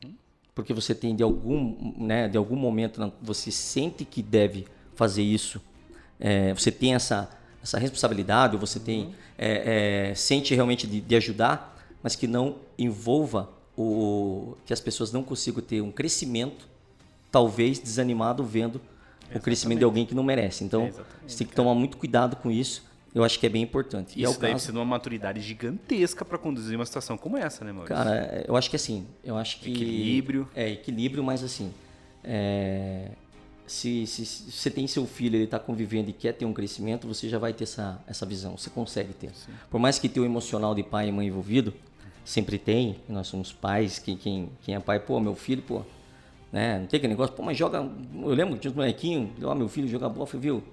Uhum porque você tem de algum, né, de algum momento você sente que deve fazer isso, é, você tem essa, essa responsabilidade, você tem uhum. é, é, sente realmente de, de, ajudar, mas que não envolva o que as pessoas não consigam ter um crescimento, talvez desanimado vendo o crescimento de alguém que não merece. Então, é, você tem que tomar muito cuidado com isso eu acho que é bem importante. Isso e é deve caso... ser uma maturidade gigantesca para conduzir uma situação como essa, né, Maurício? Cara, eu acho que assim, eu acho que... Equilíbrio. É, equilíbrio, mas assim, é... se, se, se, você tem seu filho, ele está convivendo e quer ter um crescimento, você já vai ter essa, essa visão, você consegue ter. Sim. Por mais que tenha o emocional de pai e mãe envolvido, sempre tem, nós somos pais, quem, quem, quem é pai, pô, meu filho, pô, né, não tem aquele negócio, pô, mas joga, eu lembro que tinha um molequinho, ó, meu filho joga bola, falei, viu,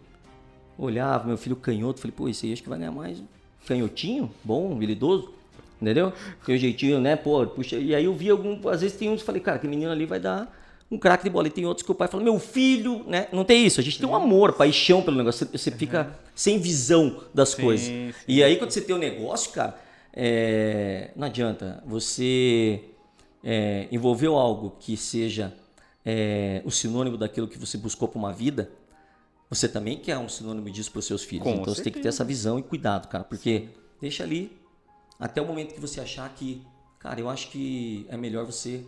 olhava, meu filho canhoto, falei, pô, esse aí acho que vai ganhar mais. Canhotinho, bom, habilidoso, entendeu? Tem um jeitinho, né? Pô, puxa. E aí eu vi algum, às vezes tem uns, falei, cara, que menino ali vai dar um craque de bola. E tem outros que o pai fala, meu filho, né? Não tem isso. A gente tem um amor, paixão pelo negócio. Você, você fica uhum. sem visão das sim, coisas. Sim. E aí quando você tem o um negócio, cara, é, não adianta. Você é, envolveu algo que seja é, o sinônimo daquilo que você buscou para uma vida, você também quer um sinônimo disso para os seus filhos. Com então certeza. você tem que ter essa visão e cuidado, cara, porque deixa ali até o momento que você achar que, cara, eu acho que é melhor você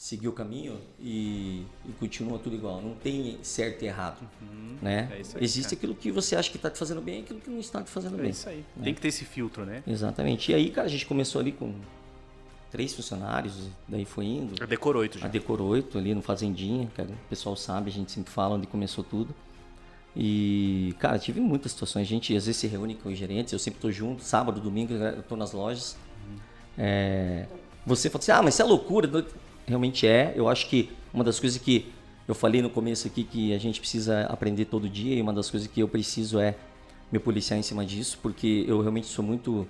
seguir o caminho e, e continua tudo igual. Não tem certo e errado, uhum. né? É aí, Existe cara. aquilo que você acha que está te fazendo bem e aquilo que não está te fazendo é bem. É isso aí. Né? Tem que ter esse filtro, né? Exatamente. E aí, cara, a gente começou ali com três funcionários, daí foi indo. A Decoroito já. A Decoroito ali no Fazendinha, cara. O pessoal sabe, a gente sempre fala onde começou tudo. E, cara, tive muitas situações. A gente às vezes se reúne com os gerentes, eu sempre tô junto, sábado, domingo, eu tô nas lojas. Uhum. É, você fala assim, ah, mas isso é loucura. Realmente é. Eu acho que uma das coisas que eu falei no começo aqui que a gente precisa aprender todo dia e uma das coisas que eu preciso é me policiar em cima disso, porque eu realmente sou muito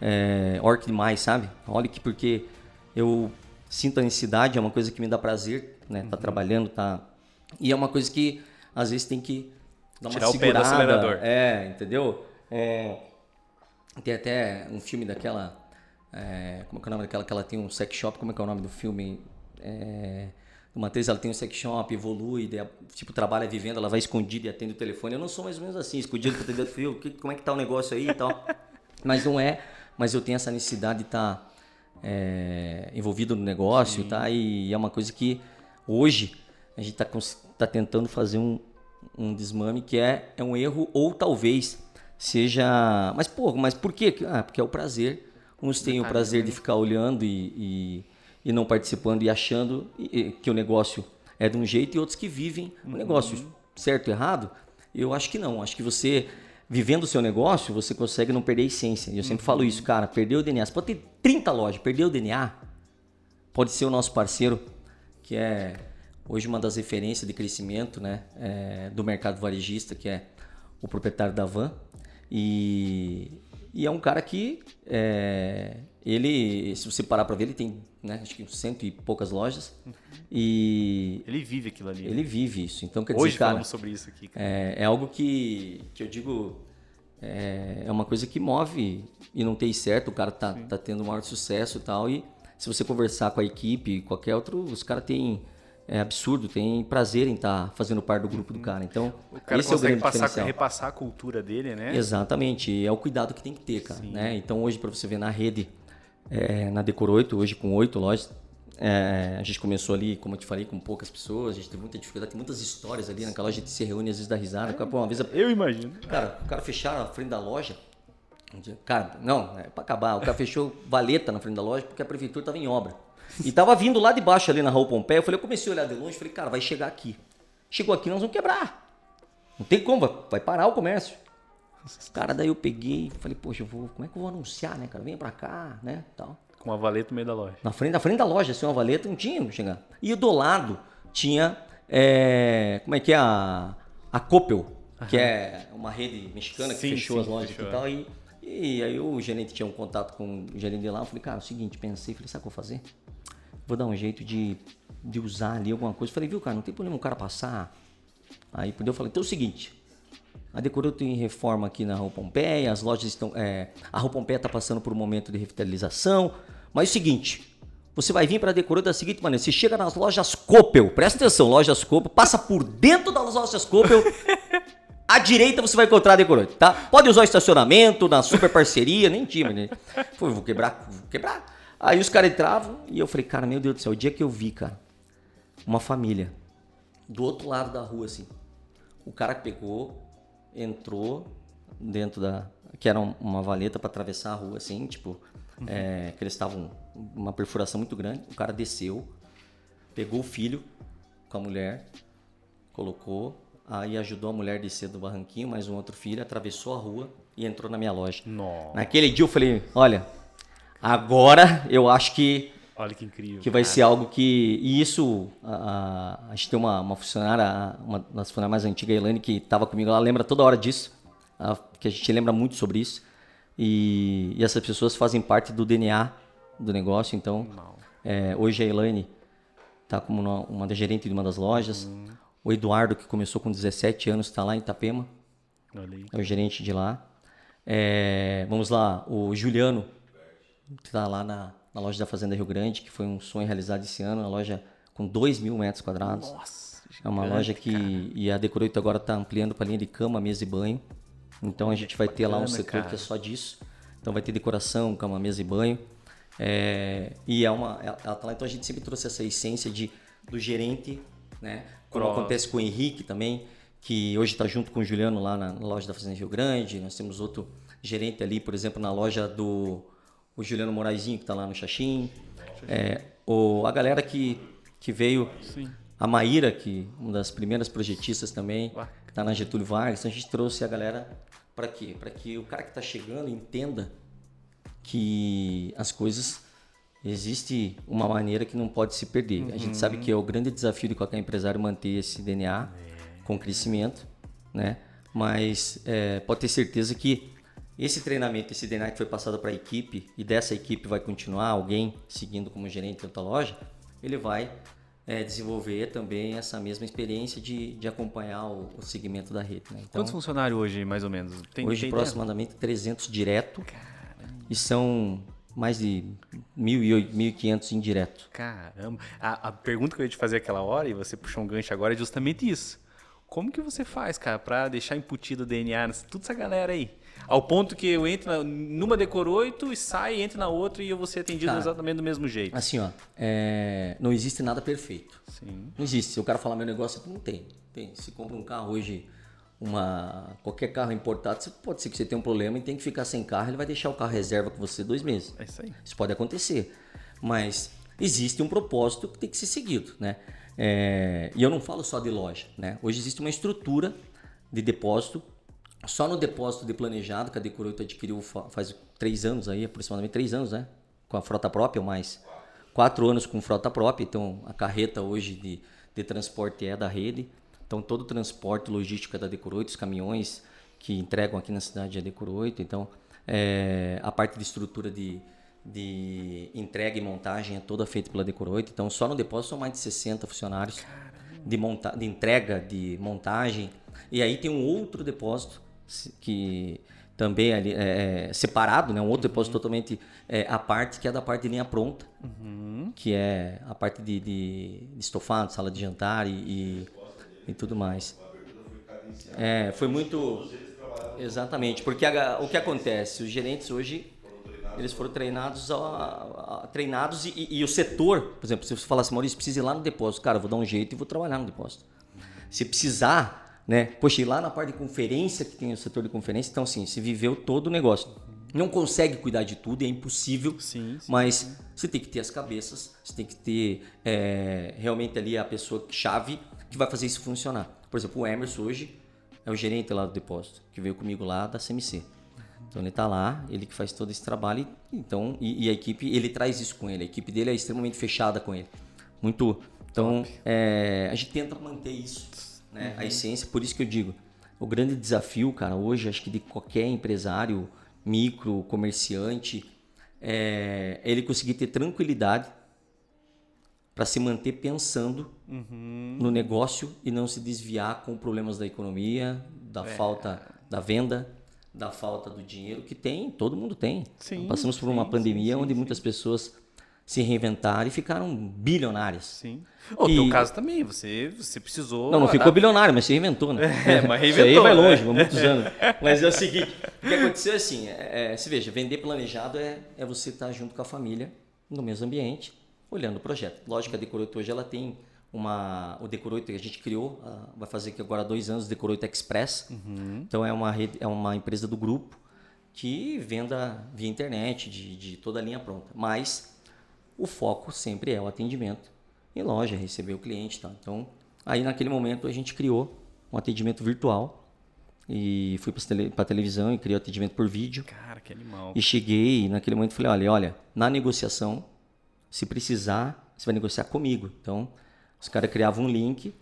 é, orc demais, sabe? Olha que porque eu sinto a necessidade, é uma coisa que me dá prazer, né? Tá uhum. trabalhando, tá... E é uma coisa que às vezes tem que Dá uma Tirar segurada, o pé do acelerador. É, entendeu? É, tem até um filme daquela. É, como é que é o nome daquela que ela tem um sex shop? Como é que é o nome do filme? É, uma atriz ela tem um sex shop, evolui, tipo, trabalha vivendo, ela vai escondida e atende o telefone. Eu não sou mais ou menos assim, escondido para atender o fio, como é que tá o negócio aí e tal. Mas não é, mas eu tenho essa necessidade de estar tá, é, envolvido no negócio, Sim. tá? E é uma coisa que hoje a gente está tá tentando fazer um, um desmame que é, é um erro ou talvez seja. Mas, pô, mas por quê? Ah, porque é o prazer. Uns têm o prazer de ficar olhando e, e, e não participando e achando que o negócio é de um jeito e outros que vivem o negócio uhum. certo e errado. Eu acho que não. Acho que você, vivendo o seu negócio, você consegue não perder a essência. E eu sempre uhum. falo isso, cara, perder o DNA. Você pode ter 30 lojas, perder o DNA, pode ser o nosso parceiro, que é hoje uma das referências de crescimento né, é, do mercado varejista, que é o proprietário da Van. E, e é um cara que, é, ele, se você parar para ver, ele tem né, acho que cento e poucas lojas. Uhum. E ele vive aquilo ali. Ele né? vive isso. Então, quer Hoje dizer, cara, falamos sobre isso aqui. É, é, algo que, que eu digo, é, é, uma coisa que move e não tem certo. O cara tá, tá tendo maior sucesso e tal. E se você conversar com a equipe, qualquer outro, os caras têm é absurdo, tem prazer em estar tá fazendo parte do grupo do uhum. cara. Então, o cara esse consegue é o grande passar, repassar a cultura dele, né? Exatamente, é o cuidado que tem que ter, cara. Né? Então, hoje, para você ver na rede, é, na Decor 8, hoje com oito lojas, é, a gente começou ali, como eu te falei, com poucas pessoas, a gente tem muita dificuldade, tem muitas histórias ali naquela loja, a gente se reúne às vezes da risada. É, uma vez, eu imagino. Cara, o cara fecharam a frente da loja, cara, não, é para acabar, o cara fechou valeta na frente da loja porque a prefeitura estava em obra. E tava vindo lá de baixo ali na Rua Pompeia. Eu falei, eu comecei a olhar de longe, falei, cara, vai chegar aqui. Chegou aqui, nós vamos quebrar. Não tem como, vai parar o comércio. Cara, daí eu peguei, falei, poxa, eu vou, como é que eu vou anunciar, né, cara? Venha pra cá, né, tal. Com uma valeta no meio da loja. Na frente, na frente da loja, assim, uma valeta, não tinha como chegar. E do lado tinha, é, como é que é, a, a Coppel, que é uma rede mexicana que sim, fechou sim, as lojas fechou. e tal. E, e aí o gerente tinha um contato com o gerente de lá, eu falei, cara, é o seguinte, pensei, falei, sabe o que eu vou fazer? vou dar um jeito de, de usar ali alguma coisa. Falei, viu, cara, não tem problema o cara passar. Aí eu falei, então é o seguinte, a Decorou tem reforma aqui na Rua Pompeia, as lojas estão. É, a Rua Pompeia está passando por um momento de revitalização. Mas é o seguinte, você vai vir para a Decorou da seguinte maneira: você chega nas lojas Coppel, presta atenção, lojas Coppel, passa por dentro das lojas Coppel. À direita você vai encontrar a Decorou, tá? Pode usar o estacionamento, na super parceria, nem time, né? Foi, vou quebrar, vou quebrar. Aí os caras entravam e eu falei, cara, meu Deus do céu, o dia que eu vi, cara, uma família do outro lado da rua, assim. O cara pegou, entrou dentro da. que era uma valeta para atravessar a rua, assim, tipo, uhum. é, que eles estavam. uma perfuração muito grande. O cara desceu, pegou o filho com a mulher, colocou, aí ajudou a mulher a descer do barranquinho, mais um outro filho, atravessou a rua e entrou na minha loja. Nossa. Naquele dia eu falei, olha, Agora eu acho que Olha que incrível. Que vai cara. ser algo que. E isso, a, a, a gente tem uma, uma funcionária, uma das funcionárias mais antigas, a Elaine, que estava comigo, ela lembra toda hora disso, a, que a gente lembra muito sobre isso. E, e, essas pessoas fazem parte do DNA do negócio. Então, é, hoje a Elaine está como uma, uma da gerente de uma das lojas. Uhum. O Eduardo, que começou com 17 anos, está lá em Itapema. É o gerente de lá. É, vamos lá, o Juliano que está lá na, na, loja da Fazenda Rio Grande, que foi um sonho realizado esse ano, uma loja com 2 mil metros quadrados. Nossa, é uma loja que. Cara. E a Decoroito agora está ampliando para linha de cama, mesa e banho. Então a gente vai ter lá um setor cara. que é só disso. Então vai ter decoração, cama, mesa e banho. É, e é uma. Ela tá lá, então a gente sempre trouxe essa essência de, do gerente, né? Como Pro. acontece com o Henrique também, que hoje está junto com o Juliano lá na, na loja da Fazenda Rio Grande. Nós temos outro gerente ali, por exemplo, na loja do o Juliano Moraizinho, que está lá no Xaxim, é, o, a galera que, que veio, Sim. a Maíra, que uma das primeiras projetistas também, que está na Getúlio Vargas, então a gente trouxe a galera para quê? Para que o cara que está chegando entenda que as coisas existe uma maneira que não pode se perder. Uhum. A gente sabe que é o grande desafio de qualquer empresário manter esse DNA é. com crescimento, né? Mas é, pode ter certeza que esse treinamento, esse DNA que foi passado para a equipe e dessa equipe vai continuar alguém seguindo como gerente outra loja, ele vai é, desenvolver também essa mesma experiência de, de acompanhar o, o segmento da rede. Né? Então, Quantos funcionários hoje, mais ou menos? Tem, hoje, tem aproximadamente ideia? 300 direto Caramba. e são mais de 1.500 indireto. Caramba! A, a pergunta que eu ia te fazer aquela hora, e você puxou um gancho agora, é justamente isso. Como que você faz, cara, para deixar imputido o DNA, toda essa galera aí? Ao ponto que eu entro numa Decor 8 e saio, entro na outra e eu vou ser atendido Cara, exatamente do mesmo jeito. Assim, ó, é... não existe nada perfeito. Sim. Não existe. Se o cara falar meu negócio, não tem. tem. Se compra um carro hoje, uma qualquer carro importado, pode ser que você tenha um problema e tem que ficar sem carro, ele vai deixar o carro reserva com você dois meses. É isso aí. Isso pode acontecer. Mas existe um propósito que tem que ser seguido, né? É... e eu não falo só de loja, né? Hoje existe uma estrutura de depósito só no depósito de planejado que a Decoroito adquiriu faz três anos aí, aproximadamente três anos, né? Com a frota própria, mais quatro anos com frota própria. Então a carreta hoje de, de transporte é da rede. Então todo o transporte logístico é da Decoroito, os caminhões que entregam aqui na cidade é Decoroito. Então é, a parte de estrutura de, de entrega e montagem é toda feita pela Decoroito. Então só no depósito são mais de 60 funcionários de, monta de entrega, de montagem. E aí tem um outro depósito que também é, é, separado, né? um outro depósito totalmente é, à parte, que é da parte de linha pronta, uhum. que é a parte de, de, de, estofado, sala de jantar e, e, e tudo mais. É, foi muito. Exatamente, porque a, o que acontece? Os gerentes hoje eles foram treinados, a, a, treinados e, e, o setor, por exemplo, se você falasse, Maurício, precisa ir lá no depósito, cara, eu vou dar um jeito e vou trabalhar no depósito. Se precisar, né, poxa, ir lá na parte de conferência, que tem o setor de conferência, então assim, se viveu todo o negócio. Não consegue cuidar de tudo, é impossível, sim, sim, mas sim. você tem que ter as cabeças, você tem que ter é, realmente ali a pessoa chave que vai fazer isso funcionar. Por exemplo, o Emerson hoje é o gerente lá do depósito, que veio comigo lá da CMC. Então ele está lá, ele que faz todo esse trabalho, então e, e, a equipe ele traz isso com ele. A equipe dele é extremamente fechada com ele, muito. Então é, a gente tenta manter isso, né? Uhum. A essência. Por isso que eu digo, o grande desafio, cara, hoje acho que de qualquer empresário, micro, comerciante, é ele conseguir ter tranquilidade para se manter pensando uhum. no negócio e não se desviar com problemas da economia, da é. falta da venda, da falta do dinheiro que tem, todo mundo tem. Sim, Passamos por uma pandemia sim, onde muitas pessoas se reinventaram e ficaram bilionárias. Sim. O e... teu caso também, você, você precisou. Não, não ficou bilionário, mas se reinventou, né? É, mas reinventou. Isso aí vai longe, vai muitos anos. Mas é o seguinte: o que aconteceu é assim: é, é, se veja, vender planejado é, é você estar junto com a família, no mesmo ambiente, olhando o projeto. Lógico que a Decoroito hoje ela tem uma o Decoroito que a gente criou, vai fazer aqui agora dois anos, Decoroito Express. Uhum. Então é uma rede, é uma empresa do grupo que venda via internet de, de toda a linha pronta. Mas o foco sempre é o atendimento em loja, receber o cliente, tá? Então aí naquele momento a gente criou um atendimento virtual e fui para tele, a televisão e criei o atendimento por vídeo. Cara, que animal. E cheguei e naquele momento falei, olha, olha, na negociação, se precisar, você vai negociar comigo. Então os caras criavam um link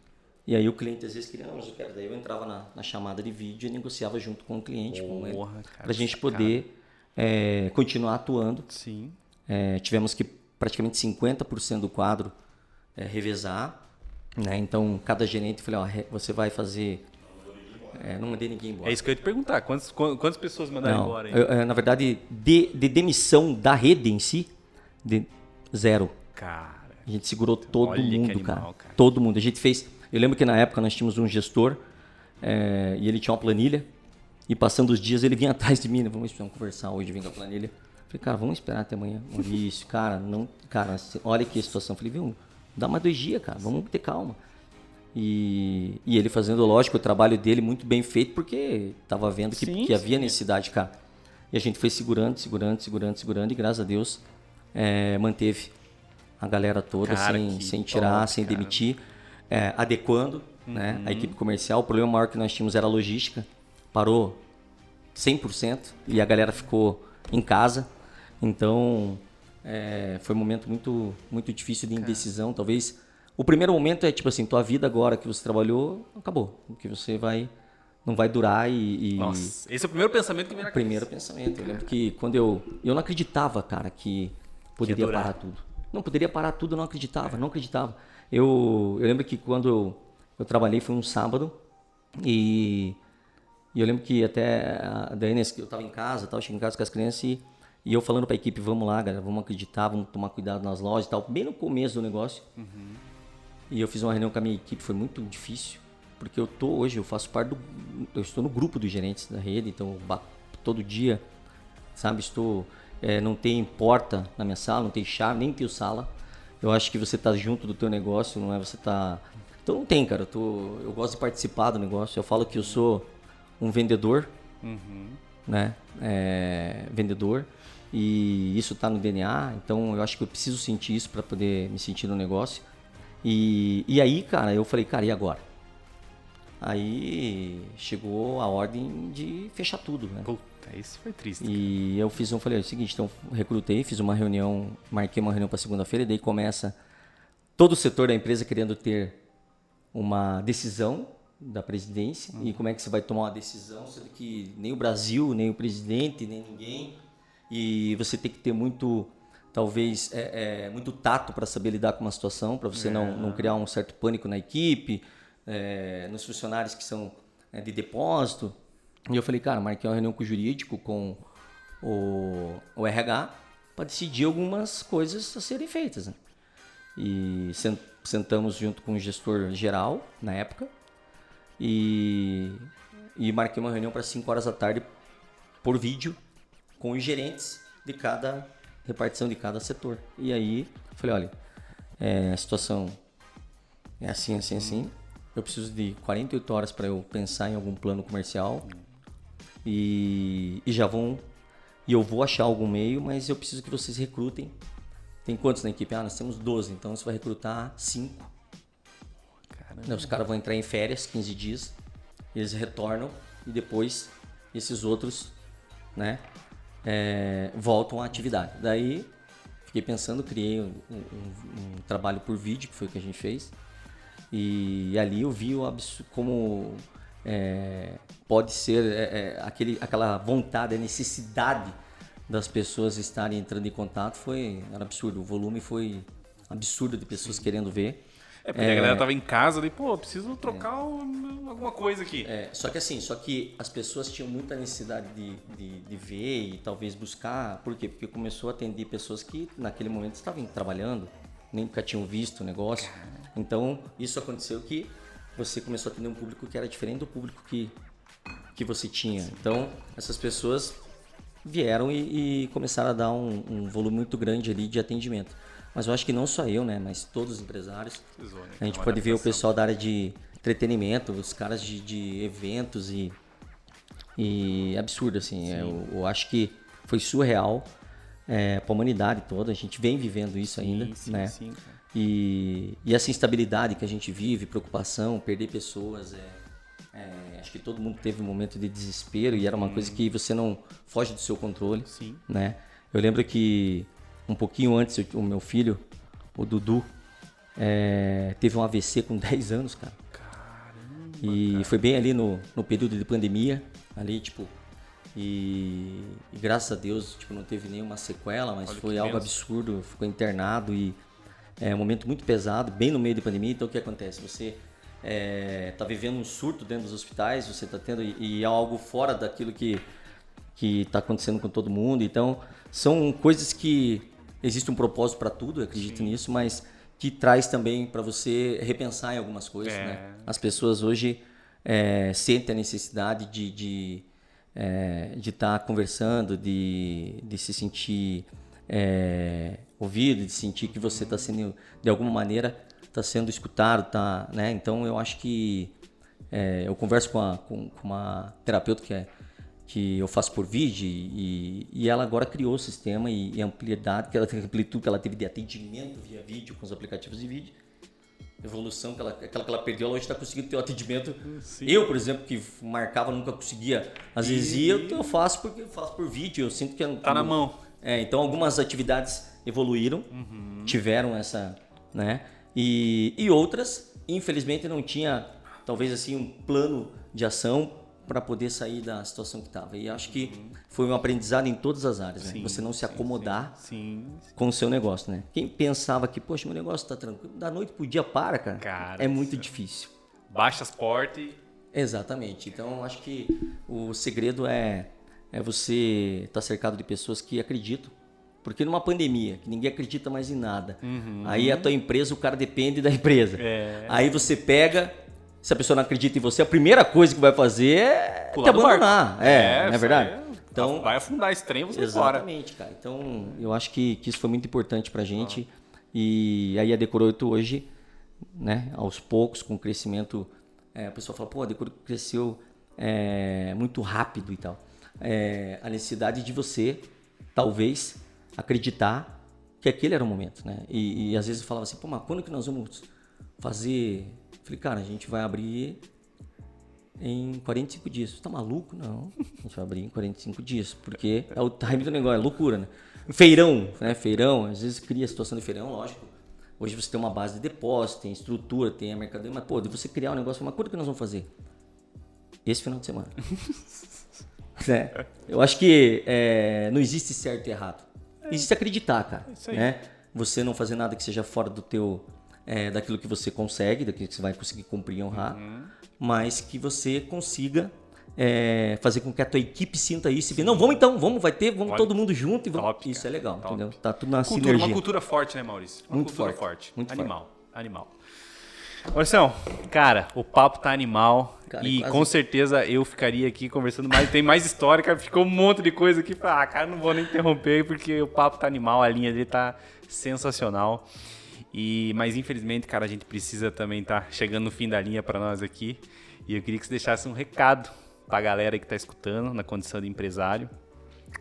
e aí o cliente às vezes queria, não, mas eu quero. Daí eu entrava na, na chamada de vídeo e negociava junto com o cliente, para a gente poder é, continuar atuando. Sim. É, tivemos que praticamente 50% do quadro é, revezar. Né? Então, cada gerente falou, ó, você vai fazer... É, não mandei ninguém embora. É isso que eu ia te perguntar. Quantas, quantas pessoas mandaram não, embora? Eu, é, na verdade, de, de demissão da rede em si, de zero. Cara. A gente segurou todo mundo, animal, cara. cara. Todo mundo. A gente fez. Eu lembro que na época nós tínhamos um gestor é, e ele tinha uma planilha. E passando os dias ele vinha atrás de mim, né? vamos, vamos conversar hoje, vem com a planilha. Falei, cara, vamos esperar até amanhã. Maurício, cara, não, cara, olha aqui a situação. Falei, viu, dá mais dois dias, cara, vamos ter calma. E, e ele fazendo, lógico, o trabalho dele muito bem feito, porque estava vendo que, sim, que havia sim. necessidade, cara. E a gente foi segurando, segurando, segurando, segurando, e graças a Deus é, manteve a galera toda cara, sem, sem tirar, top, sem cara. demitir, é, adequando uhum. né, a equipe comercial. O problema maior que nós tínhamos era a logística, parou 100% e a galera ficou em casa. Então é, foi um momento muito, muito difícil de indecisão. Talvez o primeiro momento é tipo assim: tua vida agora que você trabalhou acabou, que você vai não vai durar e, e, Nossa, esse é o primeiro pensamento que na Primeiro pensamento. Eu lembro que quando eu eu não acreditava, cara, que poderia que parar tudo. Não, poderia parar tudo, eu não acreditava, não acreditava. Eu, eu lembro que quando eu, eu trabalhei foi um sábado e, e eu lembro que até a Dani, eu estava em casa, tava cheguei em casa com as crianças e, e eu falando para a equipe, vamos lá, galera, vamos acreditar, vamos tomar cuidado nas lojas e tal, bem no começo do negócio. Uhum. E eu fiz uma reunião com a minha equipe, foi muito difícil, porque eu tô hoje, eu faço parte do, eu estou no grupo dos gerentes da rede, então eu bato todo dia, sabe, estou é, não tem porta na minha sala, não tem chave, nem tem sala. Eu acho que você tá junto do teu negócio, não é você tá... Então não tem, cara. Eu, tô, eu gosto de participar do negócio. Eu falo que eu sou um vendedor, uhum. né? É, vendedor. E isso está no DNA. Então eu acho que eu preciso sentir isso para poder me sentir no negócio. E, e aí, cara, eu falei, cara, e agora? Aí chegou a ordem de fechar tudo, né? Puta. Isso foi triste. E eu fiz um, falei, é o seguinte, então recrutei, fiz uma reunião, marquei uma reunião para segunda-feira, e daí começa todo o setor da empresa querendo ter uma decisão da presidência uhum. e como é que você vai tomar uma decisão, sendo que nem o Brasil, nem o presidente, nem ninguém, e você tem que ter muito, talvez, é, é muito tato para saber lidar com uma situação, para você é. não, não criar um certo pânico na equipe, é, nos funcionários que são é, de depósito, E eu falei, cara, marquei uma reunião com o jurídico, com o, o RH, para decidir algumas coisas a serem feitas. Né? E sentamos junto com o gestor geral, na época, e, e marquei uma reunião para 5 horas da tarde por vídeo com os gerentes de cada repartição de cada setor. E aí, falei, olha, é, a situação é assim, assim, assim. Eu preciso de 48 horas para eu pensar em algum plano comercial. E, e já vão. E eu vou achar algum meio, mas eu preciso que vocês recrutem. Tem quantos na equipe? Ah, nós temos 12, então você vai recrutar 5. Caramba. Os caras vão entrar em férias, 15 dias. Eles retornam e depois esses outros, né, é, voltam à atividade. Daí fiquei pensando, criei um, um, um, trabalho por vídeo, que foi o que a gente fez. E, ali eu vi o como é, pode ser é, é, aquele, aquela vontade, a necessidade das pessoas estarem entrando em contato foi era absurdo. O volume foi absurdo de pessoas querendo ver. É porque é, a galera tava em casa ali, pô, preciso trocar é, alguma coisa aqui. É, só que assim, só que as pessoas tinham muita necessidade de, de, de, ver e talvez buscar. Por quê? Porque começou a atender pessoas que naquele momento estavam trabalhando, nem nunca tinham visto o negócio. Então, isso aconteceu que você começou a atender um público que era diferente do público que, que você tinha. Então, essas pessoas vieram e, e começaram a dar um, um, volume muito grande ali de atendimento. Mas eu acho que não só eu, né? Mas todos os empresários. A gente pode ver o pessoal da área de entretenimento, os caras de, de eventos e, e absurdo, assim. Eu, eu, acho que foi surreal é, para a humanidade toda. A gente vem vivendo isso ainda, sim, sim, né? Sim, e, e essa instabilidade que a gente vive, preocupação, perder pessoas, é, é, acho que todo mundo teve um momento de desespero e era uma hum. coisa que você não foge do seu controle, Sim. né? Eu lembro que um pouquinho antes o meu filho, o Dudu, é, teve um AVC com 10 anos, cara. Caramba, e cara. foi bem ali no, no período de pandemia, ali tipo e, e, graças a Deus tipo não teve nenhuma sequela, mas Olha foi algo menos. absurdo, ficou internado e é um momento muito pesado, bem no meio da pandemia. Então o que acontece? Você é, tá vivendo um surto dentro dos hospitais, você está tendo e, e é algo fora daquilo que que está acontecendo com todo mundo. Então são coisas que existe um propósito para tudo, eu acredito Sim. nisso, mas que traz também para você repensar em algumas coisas. É. Né? As pessoas hoje é, sentem a necessidade de de é, de estar tá conversando, de, de se sentir é, ouvido, de sentir que você está sendo, de alguma maneira, está sendo escutado, tá, né? Então eu acho que é, eu converso com, a, com, com, uma terapeuta que, é, que eu faço por vídeo e, e ela agora criou o sistema e, e a amplitude que ela, amplitude que ela teve de atendimento via vídeo com os aplicativos de vídeo evolução que ela, aquela que ela perdeu, ela hoje está conseguindo ter o um atendimento. Sim. Eu, por exemplo, que marcava, nunca conseguia. Às e... vezes ia, eu faço porque eu faço por vídeo, eu sinto que... Tá na mão. É, então algumas atividades evoluíram, uhum. tiveram essa, né? E, e outras, infelizmente, não tinha talvez assim um plano de ação para poder sair da situação que estava. E acho que uhum. foi um aprendizado em todas as áreas, né? Você não se acomodar sim, sim. com o seu negócio, né? Quem pensava que, poxa, meu negócio está tranquilo, da noite pro dia para, cara, cara é muito difícil. Baixa as portas e... Exatamente. Então, acho que o segredo é é você estar tá cercado de pessoas que acreditam. Porque numa pandemia, que ninguém acredita mais em nada, uhum. aí a tua empresa, o cara depende da empresa. É. Aí você pega, se a pessoa não acredita em você, a primeira coisa que vai fazer é Pular te abandonar. É, é, não é verdade? É. Então, vai afundar esse trem, você Exatamente, fora. cara. Então, eu acho que, que isso foi muito importante pra gente. Ah. E aí a Decor 8 hoje, né, aos poucos, com o crescimento, é, a pessoa fala, pô, a Decor cresceu é, muito rápido e tal é, a necessidade de você, talvez, acreditar que aquele era o momento, né? E, e às vezes eu falava assim, pô, mas quando que nós vamos fazer? Falei, cara, a gente vai abrir em 45 dias. Você tá maluco? Não. A gente vai abrir em 45 dias, porque é o time do negócio, é loucura, né? Feirão, né? Feirão, às vezes cria a situação de feirão, lógico. Hoje você tem uma base de depósito, tem estrutura, tem a mercadoria, mas pô, de você criar um negócio, mas quando que nós vamos fazer? Esse final de semana. É. Eu acho que é, não existe certo e errado. É. Existe acreditar, cara. É né? Você não fazer nada que seja fora do teu, é, daquilo que você consegue, daquilo que você vai conseguir cumprir e honrar, uhum. mas que você consiga é, fazer com que a tua equipe sinta isso e ver, não, vamos então, vamos, vai ter, vamos Olha, todo mundo junto e vamos. top, isso cara, é legal, top. entendeu? Tá tudo na Cultura, sinergia. uma cultura forte, né, Maurício? Uma Muito cultura forte, forte. muito animal, animal. Marcelo, cara, o papo tá animal. Cara, e quase- com certeza eu ficaria aqui conversando mais. Tem mais história, cara. Ficou um monte de coisa aqui. Ah, cara, não vou nem interromper porque o papo tá animal, a linha dele tá sensacional. E, mas infelizmente, cara, a gente precisa também tá chegando no fim da linha para nós aqui. E eu queria que você deixasse um recado pra galera que tá escutando na condição de empresário.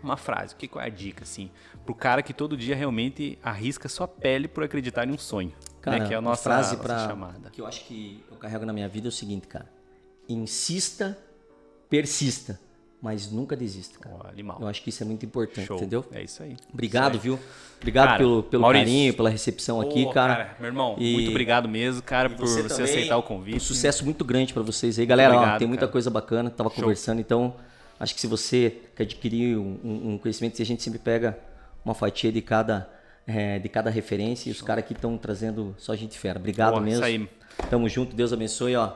Uma frase, o que é a dica, assim, pro cara que todo dia realmente arrisca sua pele por acreditar em um sonho, Cara, né? Que é a a nossa, frase nossa pra, chamada. que eu acho que eu carrego na minha vida é o seguinte, cara. Insista, persista, mas nunca desista, cara. Ó, animal. Eu acho que isso é muito importante, Show. entendeu? É isso aí. Obrigado, Isso aí. viu? Obrigado Cara, pelo, pelo Maurício. carinho, pela recepção aqui, Ô, cara. Meu irmão, E- muito obrigado mesmo, cara, E por você também, aceitar o Um convite. sucesso muito grande pra vocês aí. Galera, ó, obrigado, tem muita cara. coisa bacana, tava Show. conversando, então acho que se você quer adquirir um, um- um conhecimento, a gente sempre pega uma fatia de cada, é, de cada referência e os caras aqui estão trazendo só gente fera. Obrigado Boa, mesmo. isso aí. Tamo junto, Deus abençoe, ó.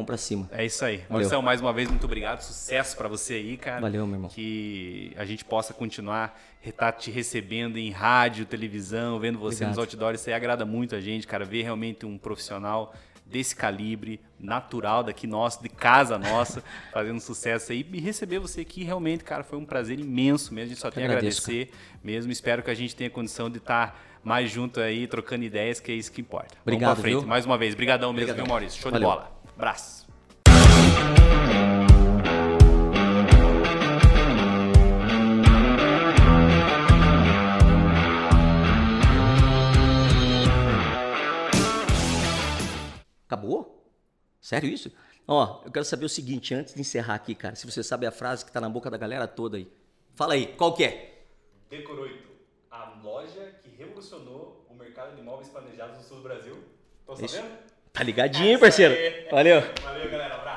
Vamos pra cima. É isso aí. Marcelo, mais uma vez, muito obrigado. Sucesso pra você aí, cara. Valeu, meu irmão. Que a gente possa continuar tá te recebendo em rádio, televisão, vendo você Obrigado. nos outdoors. Isso aí agrada muito a gente, cara. Ver realmente um profissional desse calibre, natural daqui nosso, de casa nossa, fazendo sucesso aí. E receber você aqui realmente, cara, foi um prazer imenso mesmo. A gente só tem a agradecer mesmo. Espero que a gente tenha condição de estar mais junto aí, trocando ideias, que é isso que importa. Obrigado, Vamos pra frente. viu? Mais uma vez. Obrigadão mesmo, Obrigadão. viu, Maurício? Show Valeu. de bola. Abraço. Acabou? Sério isso? Ó, eu quero saber o seguinte, antes de encerrar aqui, cara, se você sabe a frase que tá na boca da galera toda aí. Fala aí, qual que é? Decoroito, a loja que revolucionou o mercado de imóveis planejados no sul do Brasil. Tô Isso. sabendo? Tá ligadinho, parceiro? aí. Valeu. Valeu, galera.